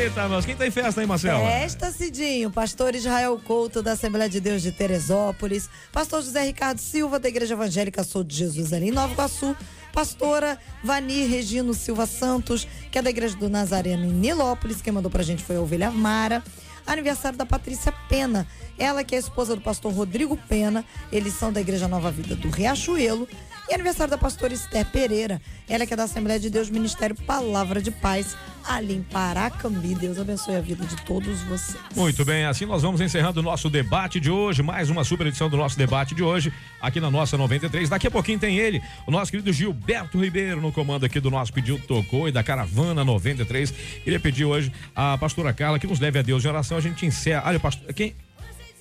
S2: Eita, mas quem tá em festa aí, Marcelo?
S3: Festa, Cidinho. Pastor Israel Couto, da Assembleia de Deus de Teresópolis. Pastor José Ricardo Silva, da Igreja Evangélica Sou de Jesus, ali em Nova Iguaçu. Pastora Vani Regino Silva Santos, que é da Igreja do Nazareno em Nilópolis. Quem mandou pra gente foi a Ovelha Mara. Aniversário da Patrícia Pena. Ela que é a esposa do pastor Rodrigo Pena. Eles são da Igreja Nova Vida do Riachuelo. E aniversário da pastora Esther Pereira. Ela que é da Assembleia de Deus Ministério Palavra de Paz, ali em Paracambi. Deus abençoe a vida de todos vocês.
S2: Muito bem, assim nós vamos encerrando o nosso debate de hoje, mais uma super edição do nosso debate de hoje, aqui na nossa 93. Daqui a pouquinho tem ele, o nosso querido Gilberto Ribeiro, no comando aqui do nosso Pediu Tocou e da Caravana 93. Queria pedir hoje a pastora Carla que nos leve a Deus em oração. A gente encerra. Olha, pastor, quem.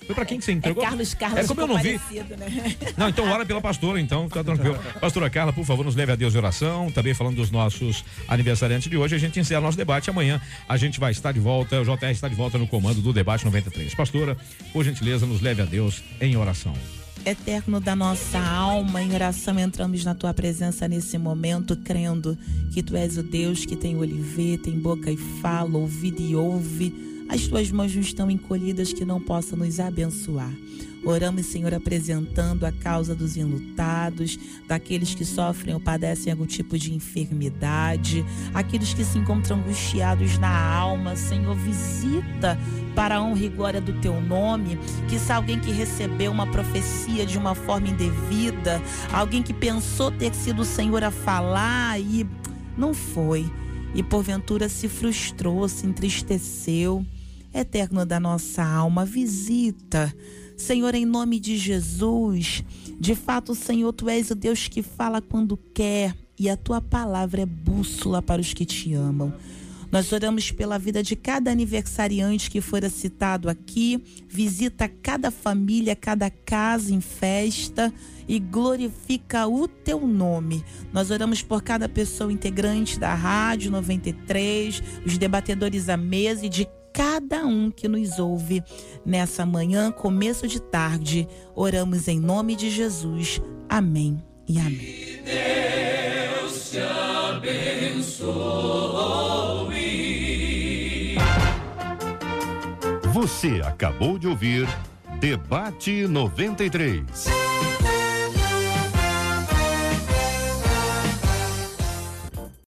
S2: Foi pra quem que você
S5: É
S2: entregou?
S5: Carlos Carlos
S2: É como eu não vi.
S5: né?
S2: Não, então ora pela pastora, então, tá tranquilo. Pastora Carla, por favor, nos leve a Deus em oração. Também falando dos nossos aniversariantes de hoje, a gente encerra nosso debate. Amanhã a gente vai estar de volta, o JR está de volta no comando do debate 93. Pastora, por gentileza, nos leve a Deus em oração.
S5: Eterno da nossa alma, em oração entramos na tua presença nesse momento, crendo que tu és o Deus que tem olho e vê, tem boca e fala, ouvido e ouve. As tuas mãos não estão encolhidas que não possam nos abençoar. Oramos, Senhor, apresentando a causa dos enlutados, daqueles que sofrem ou padecem algum tipo de enfermidade, aqueles que se encontram angustiados na alma. Senhor, visita para a honra e glória do teu nome. Que se alguém que recebeu uma profecia de uma forma indevida, alguém que pensou ter sido o Senhor a falar e não foi, e porventura se frustrou, se entristeceu. Eterno da nossa alma, visita. Senhor, em nome de Jesus, de fato, Senhor, tu és o Deus que fala quando quer e a tua palavra é bússola para os que te amam. Nós oramos pela vida de cada aniversariante que fora citado aqui, visita cada família, cada casa em festa e glorifica o teu nome. Nós oramos por cada pessoa integrante da Rádio 93, os debatedores à mesa e de cada um que nos ouve nessa manhã, começo de tarde. Oramos em nome de Jesus. Amém e amém.
S12: Deus te abençoe.
S1: Você acabou de ouvir Debate 93.